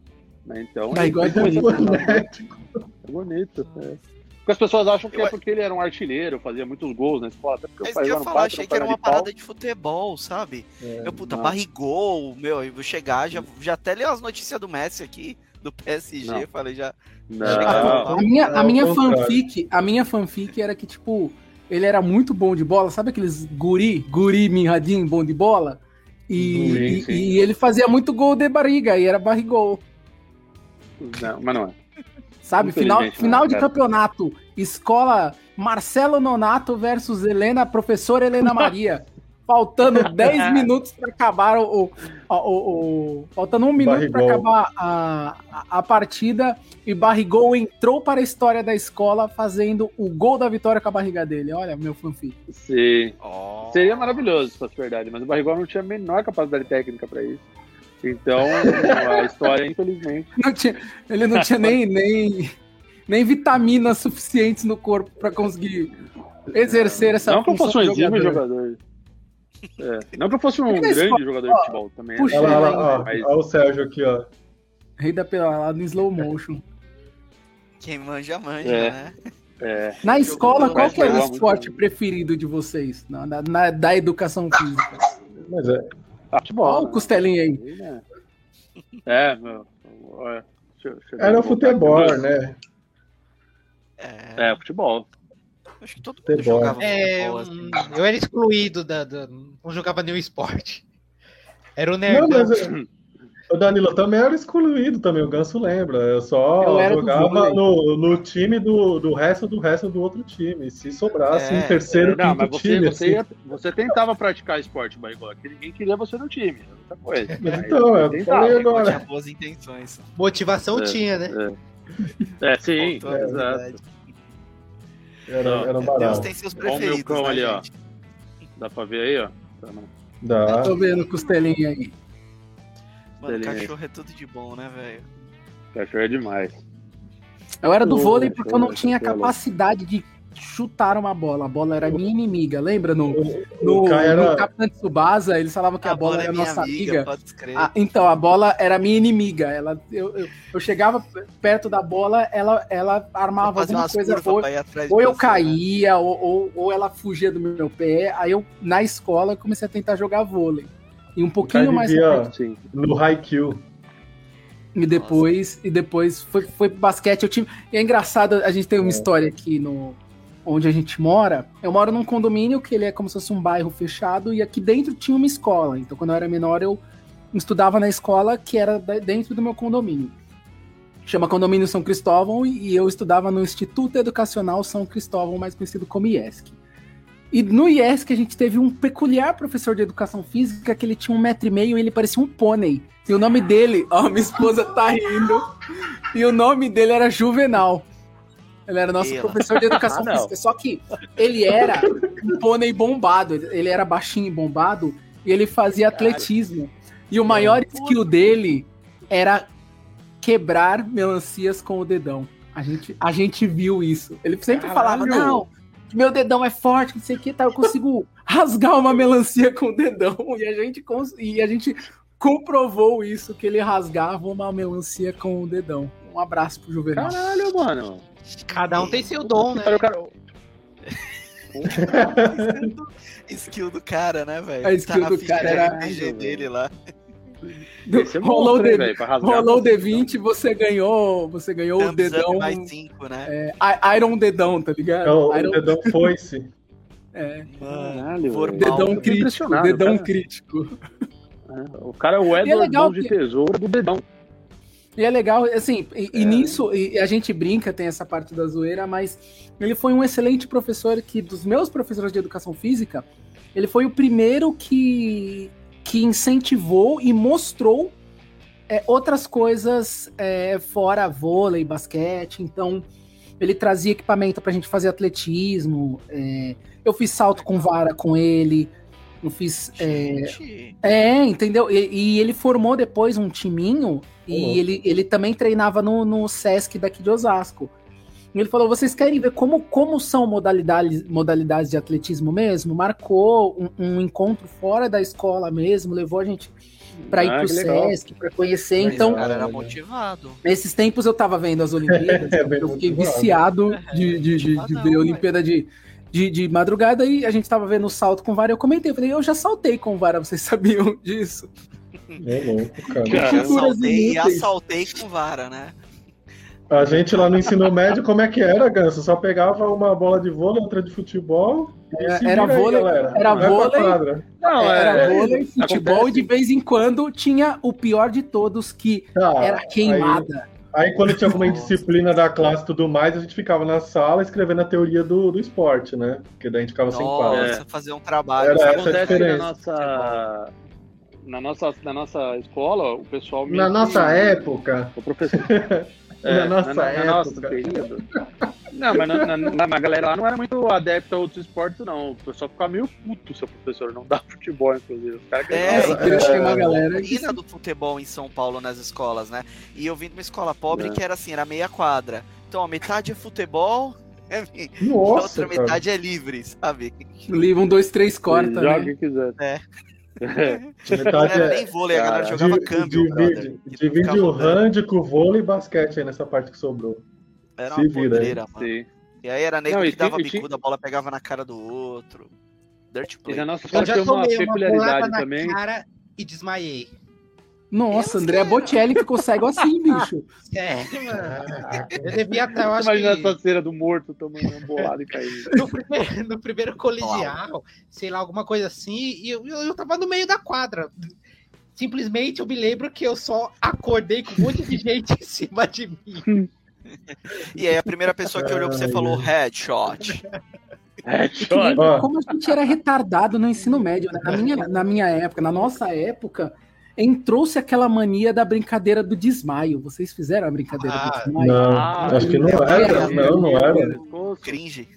Né? Então, Barrigol é começou a bonito. falar, É bonito. É. Porque as pessoas acham que é porque ele era um artilheiro, fazia muitos gols na escola, até porque Mas eu ia falar, pai, achei que era uma de pau. parada de futebol, sabe? É, Meu puta, não. barrigol, meu, eu vou chegar, já, já até li as notícias do Messi aqui, do PSG, Não. falei já. Não, A minha, a É, minha fanfic, a minha fanfic era que, tipo, ele era muito bom de bola, sabe aqueles guri, guri mirradinho bom de bola? E, Sim, e- sim. e ele fazia muito gol de barriga, e era barrigol. não, mas não é. Sabe? Final, Infelizmente, final de cara. campeonato, escola Marcelo Nonato versus Helena, professora Helena Maria. Faltando 10 minutos para acabar o, o, o- o- Faltando um minuto para Barrigol. acabar a, a, a partida. E Barrigol entrou para a história da escola fazendo o gol da vitória com a barriga dele. Olha, meu fanfic. Sim. Ó. Seria maravilhoso, se fosse verdade, mas o Barrigol não tinha a menor capacidade técnica pra isso. Então, a história, infelizmente. Não tinha- ele não tinha nem, nem, nem vitaminas suficientes no corpo para conseguir exercer essa não que eu função fosse um exímio jogador. jogador. É, não que eu fosse um é grande jogador de futebol também. puxa, é, Olha lá, olha lá, ó, mas- olha o Sérgio aqui, ó. Rei da pelada em slow motion. Quem manja, manja, É. né? é, Na escola, qual que era o Mas- esporte preferido de vocês? Na, na- na- da educação física? Mas é, futebol. Olha o né? costelinho aí. Né? É, meu. eu era o voltar aqui. futebol, né? É, É, futebol. acho que todo mundo Futebol. jogava É, futebol, assim. eu era excluído da, da- Não jogava nenhum esporte. Era o Não, nerd. mas é, o Danilo também era excluído também, o Ganso lembra. Eu só Eu jogava no, no time do, do resto do resto do outro time. Se sobrasse É, um terceiro, Não, quinto mas você, time. você, assim. ia- você tentava praticar esporte, que ninguém queria você no time. é Outra coisa. Mas então, você eu tentava. falei Tinha agora. boas intenções. Motivação É. tinha, né? É, sim, Faltou a exato. habilidade. Era, era um Deus tem seus Olha o meu preferidos, cão né, ali, ó. gente? Dá pra ver aí, ó. Tá, não. Dá. Tô vendo o costelinho aí. Mano, cachorro é tudo de bom, né, velho? Cachorro é demais. Eu era do Ô, vôlei porque eu não tinha capacidade de chutar uma bola. A bola era minha inimiga. Lembra? No, no, era. no Capitão Tsubasa, eles falavam que a, bola, é era minha nossa amiga. pode escrever. Ah, então, a bola era minha inimiga. Ela, eu, eu, eu chegava perto da bola, ela, ela armava alguma coisa. Ou, ou eu você, né? caía, ou, ou, ou ela fugia do meu pé. Aí eu, na escola, comecei a tentar jogar vôlei. E um pouquinho mais frente, Sim. No Haikyuu. E depois, e depois foi, foi basquete. Eu tive, e é engraçado, a gente tem uma É. história aqui no onde a gente mora. Eu moro num condomínio que ele é como se fosse um bairro fechado e aqui dentro tinha uma escola. Então quando eu era menor eu estudava na escola que era dentro do meu condomínio. Chama Condomínio São Cristóvão e eu estudava no Instituto Educacional São Cristóvão, mais conhecido como IESC. E no IESC a gente teve um peculiar professor de educação física que ele tinha um metro e meio e ele parecia um pônei. E o nome dele, ó, minha esposa tá rindo. E o nome dele era Juvenal. Ele era nosso Ela. professor de educação Ah, física. Só que ele era um pônei bombado. Ele era baixinho e bombado. E ele fazia atletismo. E o maior skill dele era quebrar melancias com o dedão. A gente, a gente viu isso. Ele sempre falava, Caralho. não, meu dedão é forte, não sei o que, tá, eu consigo rasgar uma melancia com o dedão. E a gente, cons- e a gente comprovou isso, que ele rasgava uma melancia com o dedão. Um abraço pro Juvenal. Caralho, mano. Cada um tem seu dom, né? Cara, o cara- Skill do cara, né, velho? A skill Tá do cara era- RPG dele lá. Esse é Rolou o monstro, D- velho. Rolou o D20, você ganhou, você ganhou o Thumbs up dedão, mais 5, né? é, Iron Dedão, tá ligado? É o, Iron, o dedão foi-se. é, Caralho, Formal. velho. dedão crítico, dedão cara. crítico. O cara é o é Edward legal Mãos de que- Tesouro do dedão. E é legal, assim, e, É. e nisso, e a gente brinca, tem essa parte da zoeira, mas ele foi um excelente professor que, dos meus professores de educação física, ele foi o primeiro que, que incentivou e mostrou é, outras coisas é, fora vôlei, basquete, então ele trazia equipamento pra gente fazer atletismo, é, eu fiz salto com vara com ele, eu fiz... é, é, entendeu? E, e ele formou depois um timinho e Uhum. ele, ele também treinava no, no Sesc daqui de Osasco. E ele falou: vocês querem ver como, como são modalidades, modalidades de atletismo mesmo? Marcou um, um encontro fora da escola mesmo, levou a gente pra ir Ah, pro que legal. Sesc, pra conhecer. Mas, Então, cara era motivado. Nesses tempos eu tava vendo as Olimpíadas, É, eu fiquei motivado. viciado de, de, de, de Motivadão, ver. Olimpíada de, de, de madrugada e a gente tava vendo o salto com vara. Eu comentei, eu falei, eu já saltei com vara, vocês sabiam disso? É louco, cara. Cara, Eu Culturas assaltei e assaltei com vara, né? A gente lá no ensino médio, como é que era, Ganso? Só pegava uma bola de vôlei, outra de futebol. e Era- era aí, vôlei- galera. era Vai pra vôlei. Não, Era é, vôlei, futebol acontece. e de vez em quando tinha o pior de todos, que Tá, era queimada. Aí, aí quando tinha alguma Nossa. indisciplina da classe e tudo mais, a gente ficava na sala escrevendo a teoria do, do esporte, né? Porque daí a gente ficava sem quadra. Nossa, fazer um trabalho. Era sabe? essa a acontece na nossa, na nossa na nossa escola, o pessoal Na que- nossa época, o professor Na nossa na, época. nosso período. Não, mas na, na, na- a galera lá não era muito adepta a outros esportes, não. O pessoal ficava meio puto se o professor não dá futebol, inclusive. Os caras É, Nossa, é, eu tinha uma é, galera que do futebol em São Paulo nas escolas, né? E eu vim de uma escola pobre É. que era assim, era meia quadra. Então, a metade é futebol, a nossa, outra cara. metade é livre, sabe? livro um, dois, três, corta, joga o né? que quiser. É. Metade Não era é- nem vôlei, a galera Cara, jogava câmbio, brother. divide, divide o hand com o vôlei e basquete aí nessa parte que sobrou. Era se uma podreira, mano. Sim. E aí era Não, e que dava tinha- bicuda, a bola pegava na cara do outro. Dirt E play. na nossa Eu já uma tomei uma bolada peculiaridade na também. cara e desmaiei. Nossa, Eu André sei. Bocelli ficou cego assim, bicho. Sério, mano. Eu devia estar, eu acho Imagina que... essa cena do morto tomando uma bolada e caindo. no primeiro, no primeiro colegial, sei lá, alguma coisa assim, e eu, eu, eu tava no meio da quadra. Simplesmente eu me lembro que eu só acordei com um monte de gente em cima de mim. E aí a primeira pessoa que olhou pra você falou headshot. É, Que lembra Ó. como a gente era retardado no ensino médio. né? Na minha, na minha época, na nossa época, entrou-se aquela mania da brincadeira do desmaio. Vocês fizeram a brincadeira Ah, do desmaio? Não, Ah, acho que não era. Não, não era. Cringe.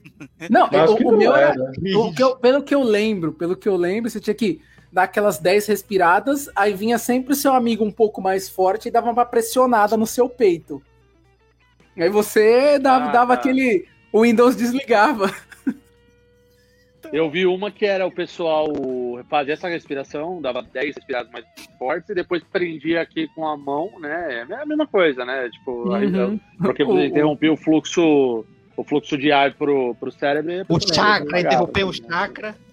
Não, Acho o, que o não meu era. era. o que eu- pelo que eu lembro, pelo que eu lembro, você tinha que dar aquelas 10 respiradas, aí vinha sempre o seu amigo um pouco mais forte e dava uma pressionada no seu peito. Aí você dava, Ah, dava tá. aquele. O Windows desligava. Eu vi uma que era o pessoal fazia essa respiração, dava 10 respiradas mais fortes e depois prendia aqui com a mão, né? É a mesma coisa, né? Tipo, aí, Uhum. porque O- você o- interrompia o fluxo, o fluxo de ar pro, pro cérebro. e a O chakra, interrompeu o né? chakra.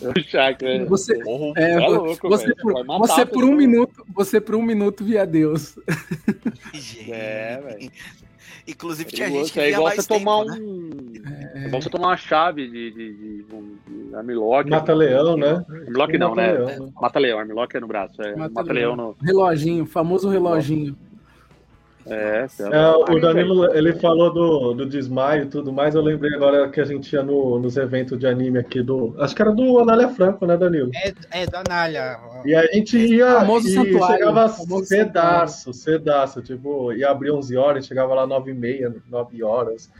O chakra. é. Você, é, Você é louco, você, velho. por, você por um minuto, você por um minuto via Deus. É, velho. Inclusive tinha gente que é igual mais você tomar tempo, né? um. É igual você tomar uma chave de, de, de, de, de armlock. Mata-leão, né? Armlock não, né? Mata-leão, né? Mata-leão, armlock é no braço. É, Mata-leão. mata-leão no. Reloginho, famoso reloginho. É, É, o Danilo, ele falou do, do desmaio e tudo mais. Eu lembrei agora que a gente ia no, nos eventos de anime aqui do. Acho que era do Anália Franco, né, Danilo? É, é da Anália. E a gente ia Famoso e santuário, chegava famoso cedaço, cedaço. Tipo, ia abrir 11 horas, chegava lá 9 e meia, 9 horas.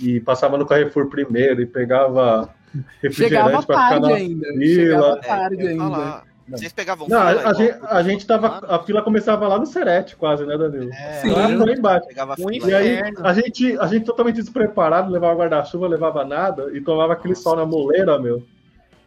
E passava no Carrefour primeiro e pegava Chegava refrigerante pra ficar tarde na ainda. fila. Chegava É, tarde ia ainda. Vocês pegavam Não, fila a, gente, a gente tava. A fila começava lá no Serete, quase, né, Danilo? É, Sim. Lá, lá embaixo. Pegava fila. E aí, a gente, a gente totalmente despreparado, levava guarda-chuva, levava nada e tomava aquele sol na moleira, meu.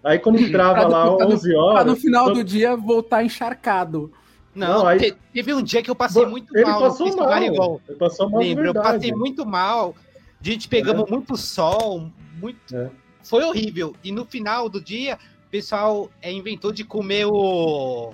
Aí quando entrava Pra lá pra no- 11 Pra horas. no final to- do dia voltar encharcado. Não, Não, aí- te- teve um dia que eu passei muito ele mal no passou mal. Ele passou mal de Lembra? Eu passei muito mal. A gente pegamos muito sol, muito. É. Foi horrível. E no final do dia, pessoal é, inventou de comer o,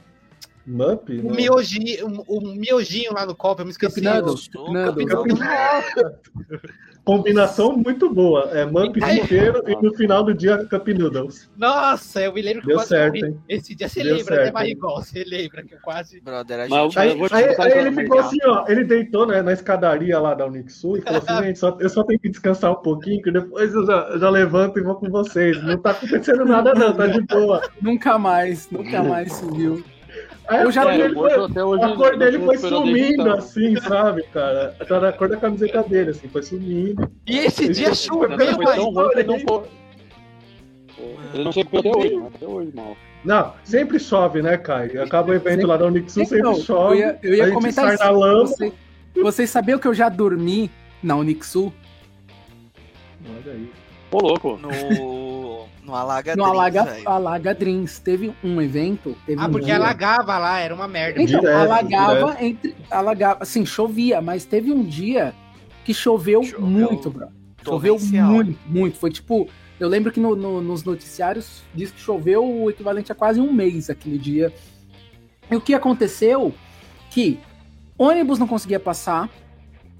Mup? o, Não. miojinho, o, o miojinho lá no copo. Eu me esqueci. Cup Noodles. Combinação muito boa. É Mup Aí- inteiro e no final do dia Cup Noodles. Nossa, eu me lembro que Deu eu quase certo, hein? Esse dia você Deu lembra, certo, né? Marigol? Você lembra que eu quase. Brother, a gente. Aí, eu vou te aí- aí ele ficou assim, ó. Ele deitou né, na escadaria lá da Unixul e falou assim: gente, só- eu só tenho que descansar um pouquinho, que depois eu já, eu já levanto e vou com vocês. Não tá acontecendo nada, não, tá de boa. Nunca mais, nunca mais subiu. Aí Eu a já cor É, dele foi- até hoje a cor dele foi sumindo, então. assim, sabe, cara? Tá na cor da camiseta dele, assim, foi sumindo. E esse dia Esse choveu, Até foi tão ruim que não foi. Ele não até hoje, né? até hoje, mal. Não, sempre chove, né, Kai? Acaba o evento lá da Unixul, sempre Então, chove. eu ia, eu ia a gente comentar isso. lama. Você- vocês sabiam que eu já dormi na Unixul? Olha aí. Ô, louco. No, no Alaga No Dreams, Alaga. Alaga Dreams. Teve um evento. Teve Ah, um porque dia- alagava lá, era uma merda. Então, Direto, alagava entre. Alagava, assim, chovia, mas teve um dia que choveu, Choveu muito, bro. Choveu torrencial. muito, muito. Foi tipo. Eu lembro que no- no- nos noticiários diz que choveu o equivalente a quase um mês aquele dia. E o que aconteceu? Que ônibus não conseguia passar,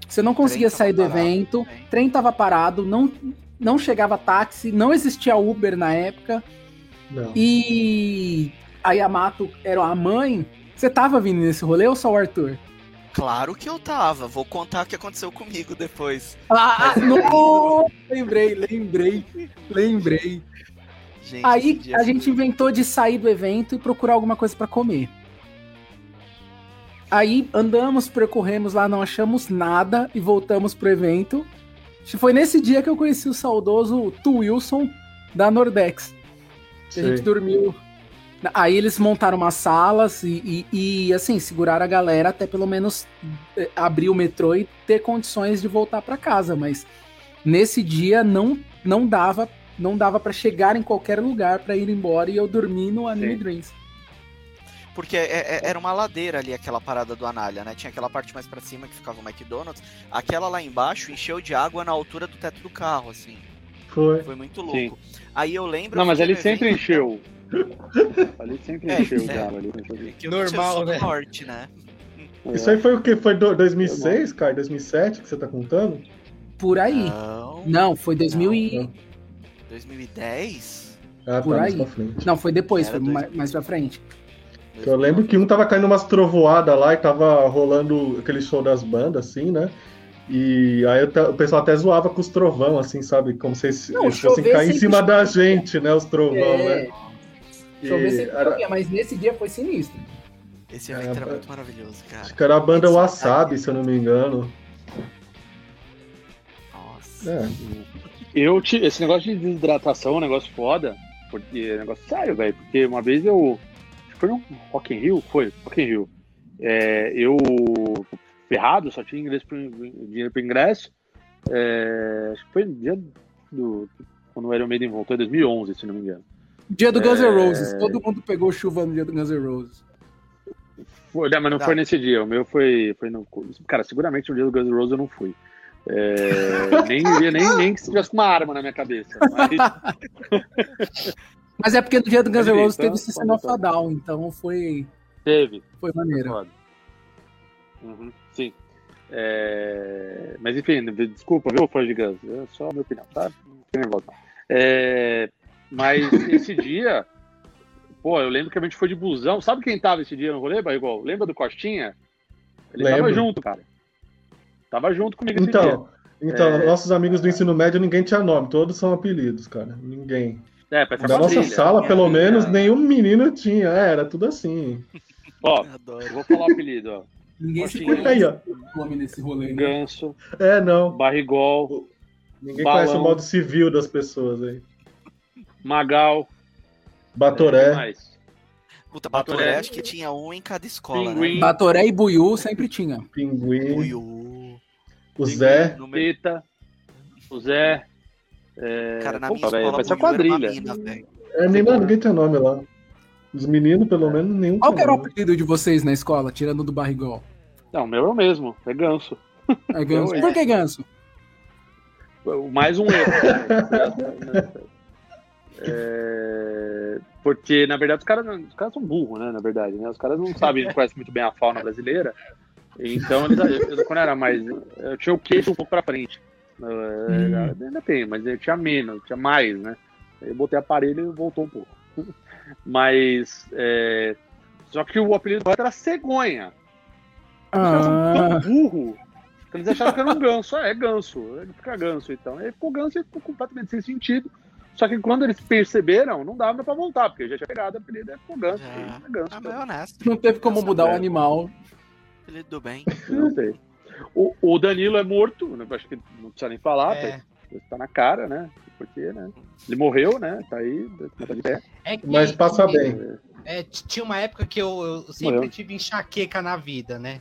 você não conseguia sair do parado evento, também. trem tava parado, não, não chegava táxi, não existia Uber na época. Não. E a Yamato era a mãe. Você tava vindo nesse rolê ou só o Arthur? Claro que eu tava. Vou contar o que aconteceu comigo depois. Ah, não! Lembrei, lembrei, lembrei. Gente, Aí a foi- gente inventou de sair do evento e procurar alguma coisa pra comer. Aí andamos, percorremos lá, não achamos nada e voltamos pro evento. Foi nesse dia que eu conheci o saudoso Tu Wilson da Nordex. A gente dormiu. Aí eles montaram umas salas e, e- e, assim, seguraram a galera até pelo menos eh, abrir o metrô e ter condições de voltar pra casa. Mas nesse dia não, não dava não dava para chegar em qualquer lugar pra ir embora e eu dormi no Anime Sim. Dreams. Porque é- é- era uma ladeira ali, aquela parada do Anália, né? Tinha aquela parte mais pra cima que ficava o McDonald's. Aquela lá embaixo encheu de água na altura do teto do carro, assim. Foi. Foi muito louco. Aí eu lembro. Não, mas no sempre evento- encheu. Ali sempre É, encheu é. água. Ali tinha Normal, né? norte, né? Isso aí foi o que? Foi do- 2006, cara? 2007 que você tá contando? Por aí. Não. Não, foi 2000 e... não. 2010? Ah, Por tá, mais aí. pra frente. Não, foi depois, Era foi dois- mais pra frente. Que Eu lembro que um tava caindo umas trovoadas lá e tava rolando aquele show das bandas, assim, né? E aí o pessoal até zoava com os trovão, assim, sabe? Como se eles, Não, eles fossem cair em cima da gente, né? Os trovão, É, né? E Chover sempre era- chovia, mas nesse dia foi sinistro. Esse evento É, era é. muito maravilhoso, cara. acho que era a banda Esse- Wasabi, se eu não me engano. Nossa. É. Eu te, esse negócio de desidratação é um negócio foda, porque é um negócio sério, velho. Porque uma vez eu. Foi no Rock in Rio? Foi, Rock in Rio. É, eu, ferrado, só tinha ingresso pro, dinheiro pro ingresso. É, acho que foi no dia do. Quando o Iron Maiden voltou, em 2011, se não me engano. Dia do Guns N' É. Roses. Todo mundo pegou chuva no dia do Guns N' Roses. Foi, não, mas não Tá. foi nesse dia. O meu foi, foi no. Cara, seguramente no dia do Guns N' Roses eu não fui. É, nem nem, nem que se tivesse uma arma na minha cabeça. Mas Mas é porque no dia do Guns N' Roses então, teve System pode of a Down, então foi, teve. foi maneiro. Uhum, sim. É, Mas enfim, desculpa, viu, fã de Guns? É só a minha opinião, tá? Não fiquei nervoso. É, Mas esse dia, pô, eu lembro que a gente foi de busão. Sabe quem tava esse dia no rolê, Barrigol? Lembra do Costinha? Ele tava Lembro. junto, cara. Tava junto comigo esse dia. Então, então É. nossos amigos do ensino médio, ninguém tinha nome, todos são apelidos, cara. Ninguém. É, uma nossa sala, pelo É. menos, nenhum menino tinha. É, era tudo assim. Ó, eu vou falar o apelido, ó. Ninguém se. Aí, conhece ó. o nome nesse rolê. Né? Ganso, É, não. Barrigol, Ninguém Balão. conhece o modo civil das pessoas aí. Magal. Batoré. mais? Puta, Batoré. Batoré acho que tinha um em cada escola, Pinguim. Batoré e Buiú sempre tinha. né? Pinguim. Buiú. O Zé. No meio- Teta. O Zé. É... Cara, na Puta, minha velho, escola, uma quadrilha. mina. É, nem, ninguém tinha nome lá. Os meninos, pelo menos, nenhum Qual era o apelido de vocês na escola, tirando do barrigol? Não, o meu é o mesmo. É ganso. É ganso. Eu- Por que ganso? Mais um erro. É, Porque, na verdade, os caras, os caras são burros, né? Na verdade, né? Os caras não sabem, não conhecem muito bem a fauna brasileira. Então, eles, eu, quando eu era mais. Eu tinha o queixo um pouco pra frente. Eu, era- Ainda tenho, mas eu tinha menos, tinha mais, né? Aí Eu botei aparelho e voltou um pouco. Mas. é, Só que o apelido correto era cegonha. Tão Ah, burro eles acharam que era um ganso. Ah, é ganso. Ele fica ganso, então. Aí ficou ganso e ficou completamente sem sentido. Só que quando eles perceberam, não dava pra voltar, porque já tinha pegado a apelido e ficou ganso. É ganso. Ah, mas é honesto. não teve como mudar o É. animal. Apelido do bem. Não sei. O, o Danilo é morto, né? acho que não precisa nem falar, É. tá, tá na cara, né? Porque, né? Ele morreu, né? Tá aí, tá de pé. É que, Mas passa bem. É, tinha uma época que eu, eu sempre Morreu. tive enxaqueca na vida, né?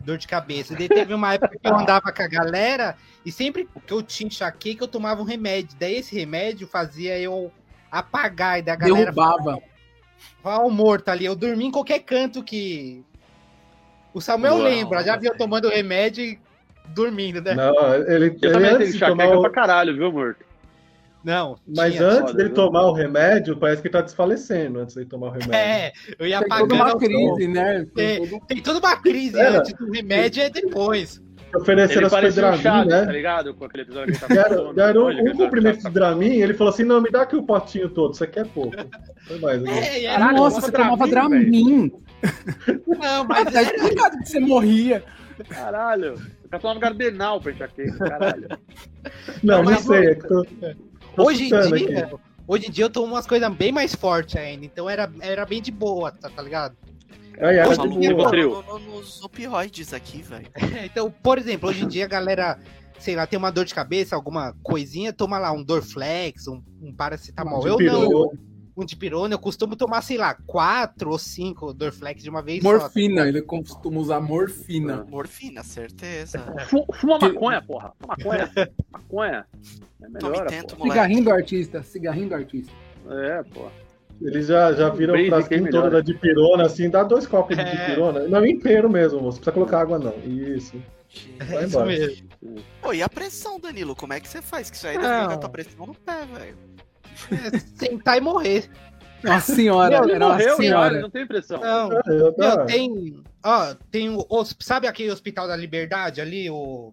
Dor de cabeça. E daí teve uma época que eu andava com a galera e sempre que eu tinha enxaqueca, eu tomava um remédio. Daí esse remédio fazia eu apagar e da galera Derrubava. falar o morto ali. Eu dormi em qualquer canto que. O Samuel Uau. lembra, já viu tomando remédio e dormindo, né? Não, Não, ele, Eu ele também antes de tomar o... pra caralho, viu, morto? Mas tinha. antes Foda, dele viu? tomar o remédio, parece que tá desfalecendo antes de tomar o remédio. É, eu ia Tem toda uma crise, né? Tem É. todo- Tem toda uma crise Era. antes do remédio e depois. Ofereceram Ele as parecia um Chaves, tá né? ligado? Com aquele episódio que ele tá Deram, falando, deram olha, um aquele cumprimento de Dramin, ele falou assim, não, me dá aqui o potinho todo, isso aqui é pouco. Foi mais aqui. É, e era- Caralho, Nossa, você tomava Dramin, Dramin. Não, Mas tá explicado que você morria. Caralho. O cara tomava Gardenal pra enxaqueca, caralho. Não, não Mas, sei, é que tô, tô hoje em dia, aqui. hoje em dia eu tomo umas coisas bem mais fortes ainda, então era, era bem de boa, tá, tá ligado? Maluco boa. Rivotril. no, no, nos opioides aqui, velho. Então, por exemplo, hoje em dia a galera, sei lá, tem uma dor de cabeça, alguma coisinha, toma lá um Dorflex, um, um paracetamol. Eu não. Um de pirona, eu costumo tomar, sei lá, quatro ou cinco Dorflex de uma vez só. Morfina, ele costuma usar morfina. Morfina, certeza. Fu- Fuma maconha, porra. Fuma maconha. Maconha. É melhor, tento. Cigarrinho do artista, cigarrinho do artista. É, porra. Eles já, já viram o frasquinho fiquei todo melhor. da dipirona, assim, dá dois copos de É. dipirona. Não, inteiro mesmo, moço. Não precisa colocar água, não. Isso. Vai É isso embora. mesmo. Pô, e a pressão, Danilo? Como é que você faz? Que isso aí Não. deve pegar tua pressão no pé, velho. Sentar e morrer. Nossa senhora, Ele era morreu, senhora. não tem pressão. Não, eu Meu, tem. Ó, tem o. Sabe aquele Hospital da Liberdade ali? O,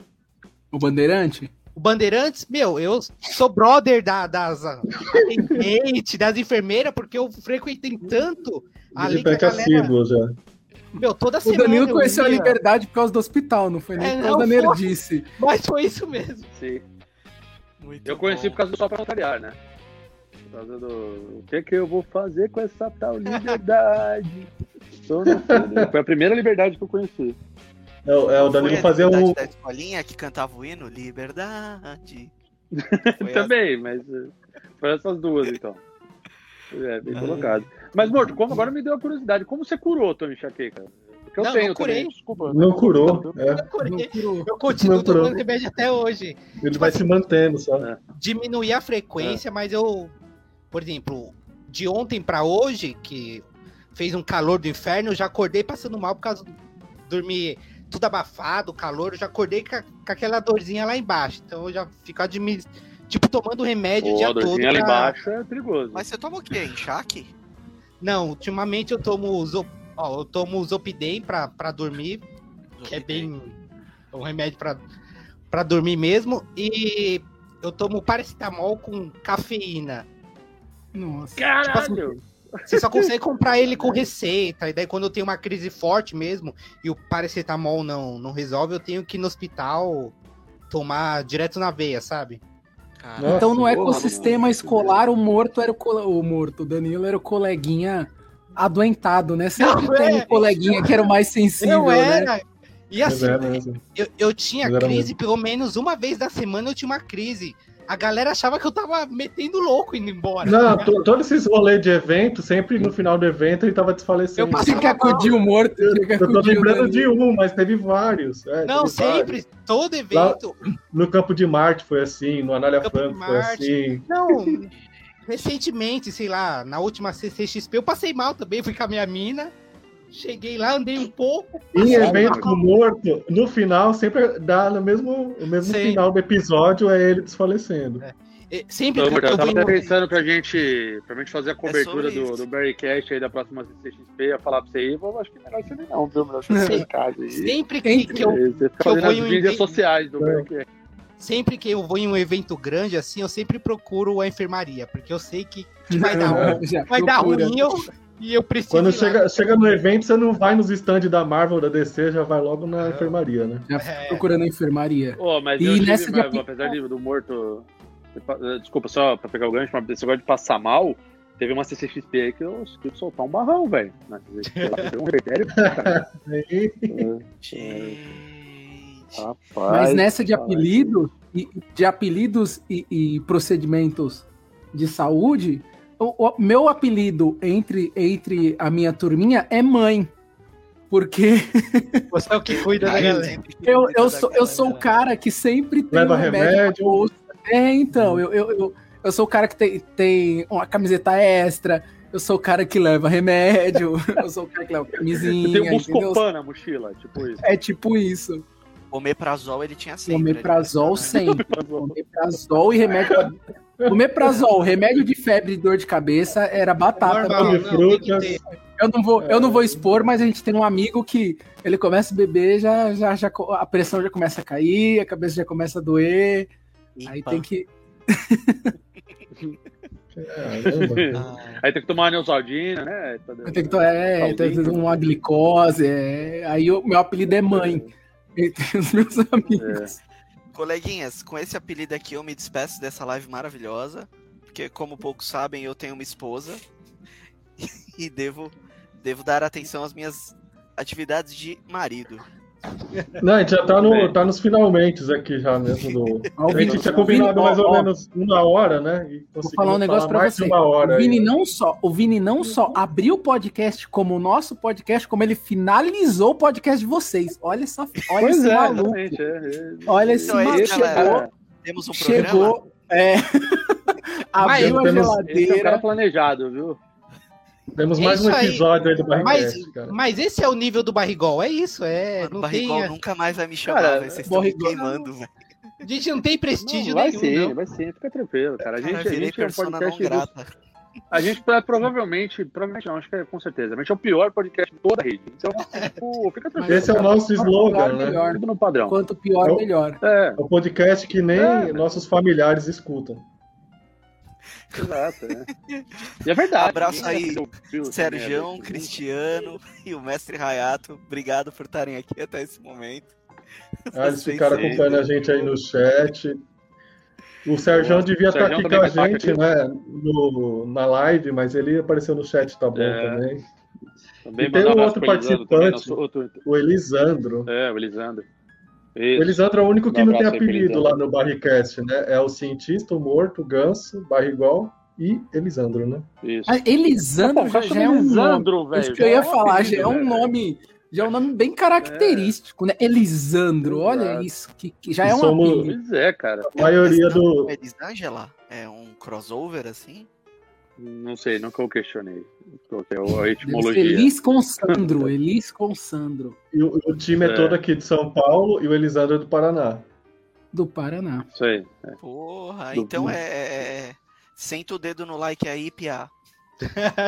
O bandeirante? o Bandeirantes? Meu, eu sou brother da, das atendentes, das enfermeiras, porque eu frequentei tanto ali que a galera. já. Meu, toda O semana. Danilo eu conheceu a liberdade por causa do hospital, não foi nem É, por causa da não nerdice. Mas foi isso mesmo. Sim. Muito Eu conheci bom. por causa do Só Pra Notariar, né? Por causa do. O que que eu vou fazer com essa tal liberdade? Foi a primeira liberdade que eu conheci. É, o- é o Danilo a fazer um. da escolinha que cantava o hino? Liberdade. Também, mas eh, foi essas duas, então. É, bem Ah. colocado. Mas, Morto, como agora me deu a curiosidade, como você curou tua enxaqueca? Porque eu Não, tenho não curei. também, desculpa. Não curou. é. Eu, curei. Não, Eu continuo tomando remédio até hoje. Ele vai se mantendo só. É. Diminuir a frequência, mas eu. Por exemplo, de ontem pra hoje, que fez um calor do inferno, eu já acordei passando mal por causa do dormir tudo abafado, calor, eu já acordei com, a- com aquela dorzinha lá embaixo. Então eu já fico admi... tipo tomando remédio o Pô, dia a todo. dorzinha lá pra- embaixo é perigoso. Mas você toma o quê? Enxaque? Não, ultimamente eu tomo Zop... Ó, eu tomo Zopidem pra, pra dormir, que é bem um remédio pra, pra dormir mesmo, e eu tomo paracetamol com cafeína. Nossa. Tipo assim, Caralho! você só consegue comprar ele com receita. E daí, quando eu tenho uma crise forte mesmo e o paracetamol não, não resolve, eu tenho que ir no hospital tomar direto na veia, sabe? Nossa, então no porra, ecossistema mano. escolar, o morto era o, co- o morto, o Danilo era o coleguinha adoentado, né? Sempre Não, tem é. um coleguinha que era o mais sensível, Eu né? era. E Mas assim, é eu, eu tinha era crise mesmo. pelo menos uma vez da semana, eu tinha uma crise. A galera achava que eu tava metendo louco indo embora. Não, to- todos esses rolês de evento, sempre no final do evento ele tava desfalecendo. Eu passei- Tinha que acudir o morto, que Eu tô lembrando de Danilo. um, mas teve vários. é, Não, teve vários. sempre, todo evento. No Campo de Marte foi assim, no Anália de Franco foi assim. Não, recentemente, sei lá, na última CCXP eu passei mal também, fui com a minha mina. Cheguei lá, andei um pouco. Em evento com morto, no final sempre dá no mesmo, o mesmo final do episódio é ele desfalecendo. eh, Sempre Então, que eu eu vou tava um- pensando pra gente, pra gente fazer a cobertura sobre do, do Barrycast aí da próxima CCXP, ia falar pra você aí, eu acho que melhor você não, viu? Melhor você ficar em casa aí. Sempre que, que eu Você fica que eu fazendo vou as em mídias sociais do É. Barrycast. sempre que eu vou em um evento grande assim, eu sempre procuro a enfermaria, porque eu sei que que vai dar, É. ruim, vai dar procura. ruim eu, e eu preciso. Quando ir lá. chega, chega no evento, você não vai nos stands da Marvel, da DC, já vai logo na enfermaria, né? Já É. procurando a enfermaria. Ô, mas E eu tive, nessa mas, apesar de, do morto. Desculpa, só pra pegar o gancho, mas esse negócio de passar mal, teve uma CCXP aí que eu tive que soltar um barrão, velho. Deu um Gente. Rapaz. Mas nessa de apelido, e, de apelidos e, e procedimentos de saúde, o, o meu apelido entre, entre a minha turminha é mãe. Porque Você é o que cuida da galera. eu, eu, sou, eu sou o cara que sempre tem Leva um remédio. É, então, eu, eu, eu, eu sou o cara que tem, tem uma camiseta extra, eu sou o cara que leva remédio, eu sou o cara que leva Você tem camisinha, um? Buscopan na mochila, tipo isso. É tipo isso. Omeprazol ele tinha sempre. Omeprazol né? sempre. Omeprazol e remédio. Omeprazol, remédio de febre e dor de cabeça era batata. Normal, não, frutas. Eu não vou, eu não vou expor, mas a gente tem um amigo que ele começa a beber, já, já, já a pressão já começa a cair, a cabeça já começa a doer. Aí Ipa. tem que. Ah, Aí tem que tomar uma Neosaldina, né? Tem que to- é, tem que ter uma glicose. é. Aí o meu apelido é mãe. Entre os meus amigos. Coleguinhas, com esse apelido aqui eu me despeço dessa live maravilhosa. Porque, como poucos sabem, eu tenho uma esposa. E devo, devo dar atenção às minhas atividades de marido. Não, a gente já tá, no, tá nos finalmente aqui já mesmo. Do... A gente tinha combinado mais ou menos uma hora, né? E Vou falar um negócio pra mais você. de uma hora. O Vini aí. não só, o Vini não só abriu o podcast como o nosso podcast, como ele finalizou o podcast de vocês. Olha só, olha Pois esse é, maluco. É, é. Olha esse Então é maluco. Chegou, Temos um programa. chegou, é, abriu a temos- Esse é um geladeira. cara planejado, viu? Temos É mais um isso aí. episódio aí do Mas, Barricast, cara. mas esse é o nível do barrigol, é isso, é. Mano, não barrigol tem, nunca mais vai me chamar, Cara. Vocês estão me Barrigol- queimando, velho. a gente não tem prestígio Não, vai nenhum, sim, não. vai sim, fica tranquilo, cara. A gente, Cara, a gente é um podcast. do- grata. A gente é, provavelmente, provavelmente não, acho que é com certeza. A gente é o pior podcast de toda a rede. Então, tipo, fica tranquilo. Esse é o nosso slogan, né? melhor. No padrão. Quanto pior, Eu- melhor. É, É o podcast que nem É. nossos familiares escutam. Exato. É. E é verdade. Abraço ninguém aí, merda. Cristiano e o mestre Rayato. Obrigado por estarem aqui até esse momento. Ah, eles ficaram acompanhando a gente aí no chat. O Sérgio devia estar Sergião aqui com a gente, né? No, na live, mas ele apareceu no chat, tá bom É. também. Também E tem um outro Elisandro também, participante. nosso O Elisandro. É, o Elisandro. Isso. Elisandro é o único que Um não tem apelido lá no Barricast, né? É o cientista, o morto, o ganso, barrigol e Elisandro, né? Isso. Ah, Elisandro Pô, já, já é um nome. Elisandro, velho. Isso que eu ia é falar, apelido, já é um velho. nome, já é um nome bem característico, né? Elisandro, olha Exato. isso, que, que já é um Somos- apelido. Pois é, cara. A maioria do. É Elisângela? É um crossover assim? Não sei, nunca eu questionei. É a etimologia. Elis com Sandro, Elis com Sandro, E o, o time é. É. todo aqui de São Paulo e o Elisandro é do Paraná. do Paraná. Isso aí. Porra, Do- então é, é- Senta o dedo no like aí, Pia.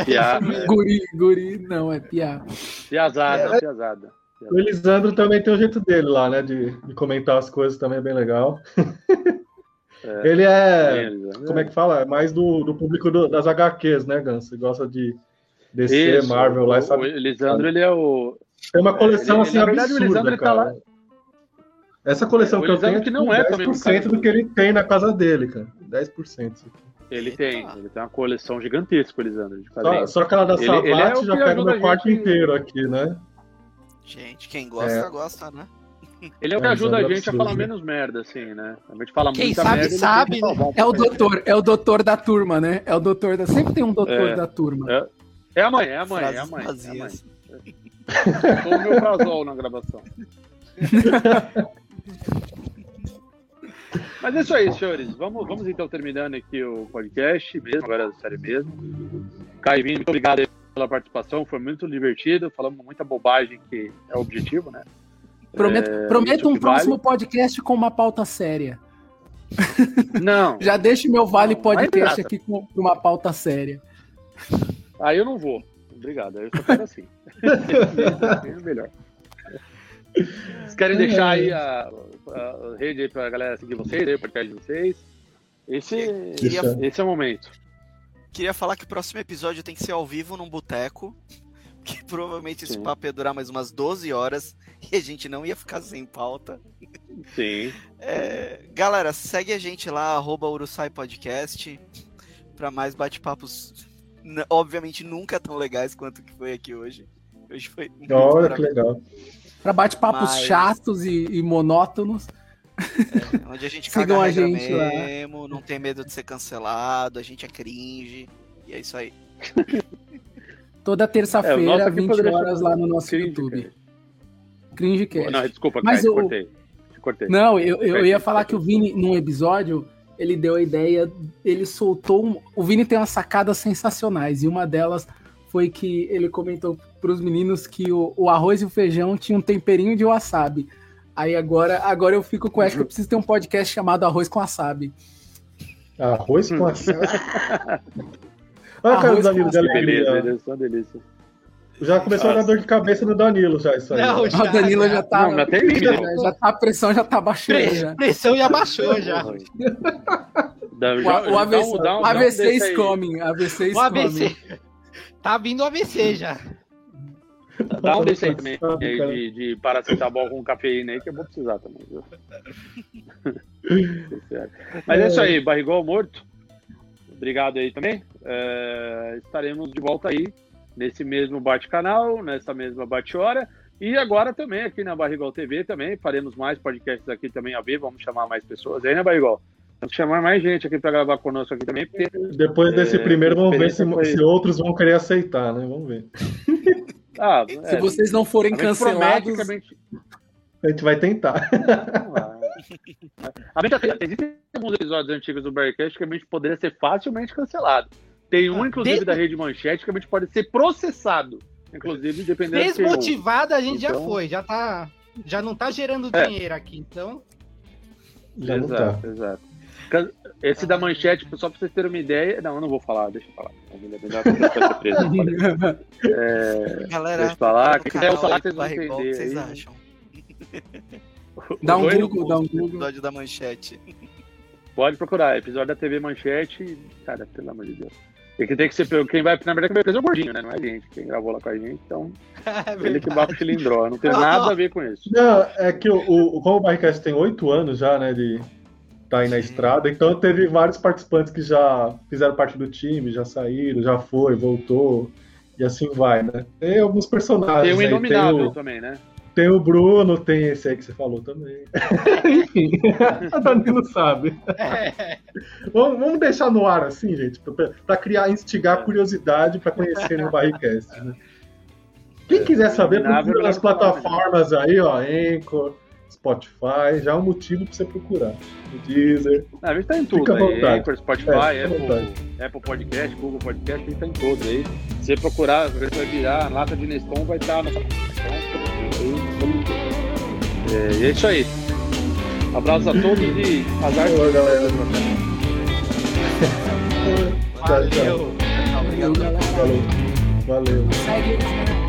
Piá, Guri, guri, não, é piá. piazada, piazada. O Elisandro também tem o jeito dele lá, né? De, de comentar as coisas também é bem legal. É. Ele é. Elisandro. Como é que fala? É mais do, do público do- das HQs, né, Ganso? Você gosta de, DC, Isso, Marvel lá, o, sabe? o Elisandro, ele é o. Tem uma coleção ele- assim verdade, o absurda, Elisandro, ele tá cara. lá- Essa coleção É, que eu tenho é que tipo, não é também um 10% cara do que ele tem na casa dele, cara. 10%. isso aqui. Ele Eita. tem. Ele tem uma coleção gigantesca, o Elisandro, de Só, só aquela da Ele- ele é já pega meu quarto gente- inteiro aqui, né? Gente, quem gosta, É. gosta, né? Ele é o que É, ajuda a gente a falar menos merda, assim, né? A gente fala Quem muita sabe, merda. sabe, um É o doutor, é o doutor da turma, né? É o doutor da. Sempre tem um doutor É. da turma. É. É a mãe, é a mãe, é a Frases mãe. É a mãe. vazias. Tô o meu prazol na gravação. Mas é isso aí, senhores. Vamos, vamos então terminando aqui o podcast mesmo, agora é sério mesmo. Caivin, muito obrigado pela participação, foi muito divertido, falamos muita bobagem que é o objetivo, né? Prometo, É, prometo um que próximo podcast com uma pauta séria. vale. Não, Já deixo meu Vale Não, Podcast aqui com uma pauta séria. aí eu não vou. Obrigado, aí eu só quero assim. é melhor. Vocês querem deixar aí a, a rede aí pra galera seguir vocês, aí, o podcast de vocês? Esse, Queria- esse é o momento. Queria falar que o próximo episódio tem que ser ao vivo num boteco. Que provavelmente esse Sim. papo ia durar mais umas 12 horas e a gente não ia ficar sem pauta. Sim. É, galera, segue a gente lá, arroba Urusai Podcast, pra mais bate-papos, obviamente nunca tão legais quanto que foi aqui hoje. Hoje foi muito Olha que legal. Pra bate-papos Mas- chatos e, e monótonos. onde a gente Sigam caga a gente lá. mesmo, não tem medo de ser cancelado, a gente é cringe, e é isso aí. Toda É, terça-feira, aqui 20 poderia horas lá no nosso Cringe, YouTube. cara. Cringecast. Não, desculpa, Mas o- te cortei. Te cortei. Não, eu, eu ia falar que o Vini, num episódio, ele deu a ideia, ele soltou. um- o Vini tem umas sacadas sensacionais, e uma delas foi que ele comentou pros meninos que o, o arroz e o feijão tinham um temperinho de wasabi. Aí agora, agora eu fico com essa que eu preciso ter um podcast chamado Arroz com Wasabi. Arroz Hum. com assado. Olha a cara do Danilo de beleza, alegria. beleza, uma delícia. Já começou a dar dor de cabeça no Danilo, já, isso aí. Não, já- A Danila já tá. Não, mas tem já, né? já tá, a pressão já tá baixando. Pre- Já. pressão já baixou já. O, já- o AVC, um- dá um- dá um AVC is coming. AVC is O AVC. coming. Tá vindo o AVC já. Dá um desse aí também, Sabe, aí cara. de, de paracetamol com cafeína aí, que eu vou precisar também. viu? Mas é isso aí, barrigol morto. Obrigado aí também. É, estaremos de volta aí nesse mesmo bate-canal, nessa mesma bate-hora. E agora também aqui na Barrigol TV também, faremos mais podcasts aqui também a ver, vamos chamar mais pessoas aí, né, Barrigol? Vamos chamar mais gente aqui para gravar conosco aqui também, porque Depois desse É, primeiro, vamos ver se, foi- se outros vão querer aceitar, né? Vamos ver. ah, Se é, vocês não forem promete cancelados, a gente A gente vai tentar. A gente já tem, existem alguns episódios antigos do Bearcast que a gente poderia ser facilmente cancelado. Tem um, Ah, inclusive, des- da Rede Manchete que a gente pode ser processado. Inclusive, dependendo do Desmotivada a gente já Então- foi, já tá. Já não tá gerando É. dinheiro aqui, então. Já não tá. Exato, exato. Esse da Manchete, só pra vocês terem uma ideia. Não, eu não vou falar, deixa eu falar. Falei. É, Galera, Deixa eu falar, quem quiser falar, vocês vão Barrigol, o que entender vocês aí. acham? dá um? Google, dá um Google. episódio da manchete. Pode procurar, episódio da TV Manchete. Cara, pelo amor de Deus. E que tem que ser pelo- quem vai, na verdade, quem vai preso é o gordinho, né? Não é a gente. Quem gravou lá com a gente, então. É Ele que bate o cilindró. Não tem nada a ver com isso. Não, é que o, o, como o Barricast tem oito anos já, né, de tá aí na estrada, então teve vários participantes que já fizeram parte do time, já saíram, já foi, voltou, e assim vai, né? Tem alguns personagens Tem o aí, Inominável tem o, também, né? Tem o Bruno, tem esse aí que você falou também. Enfim, a Danilo sabe. É, Vamos, vamos deixar no ar assim, gente, pra, pra criar, instigar a curiosidade pra conhecerem o Barricast, né? Quem quiser saber, procura nas é né? plataformas aí, ó, Anchor, Spotify, já é um motivo pra você procurar. O Deezer. Ah, a gente tá em tudo Fica à aí. vontade. Anchor, Spotify, É, Apple, Apple Podcast, Google Podcast, a gente tá em todos aí. Se você procurar, você vai virar, lata de Neston vai estar na sua é, e é isso aí. Abraços a todos e azar Boa, galera. Tchau, tchau. valeu. Obrigado. Valeu. Valeu. Segue eles, né?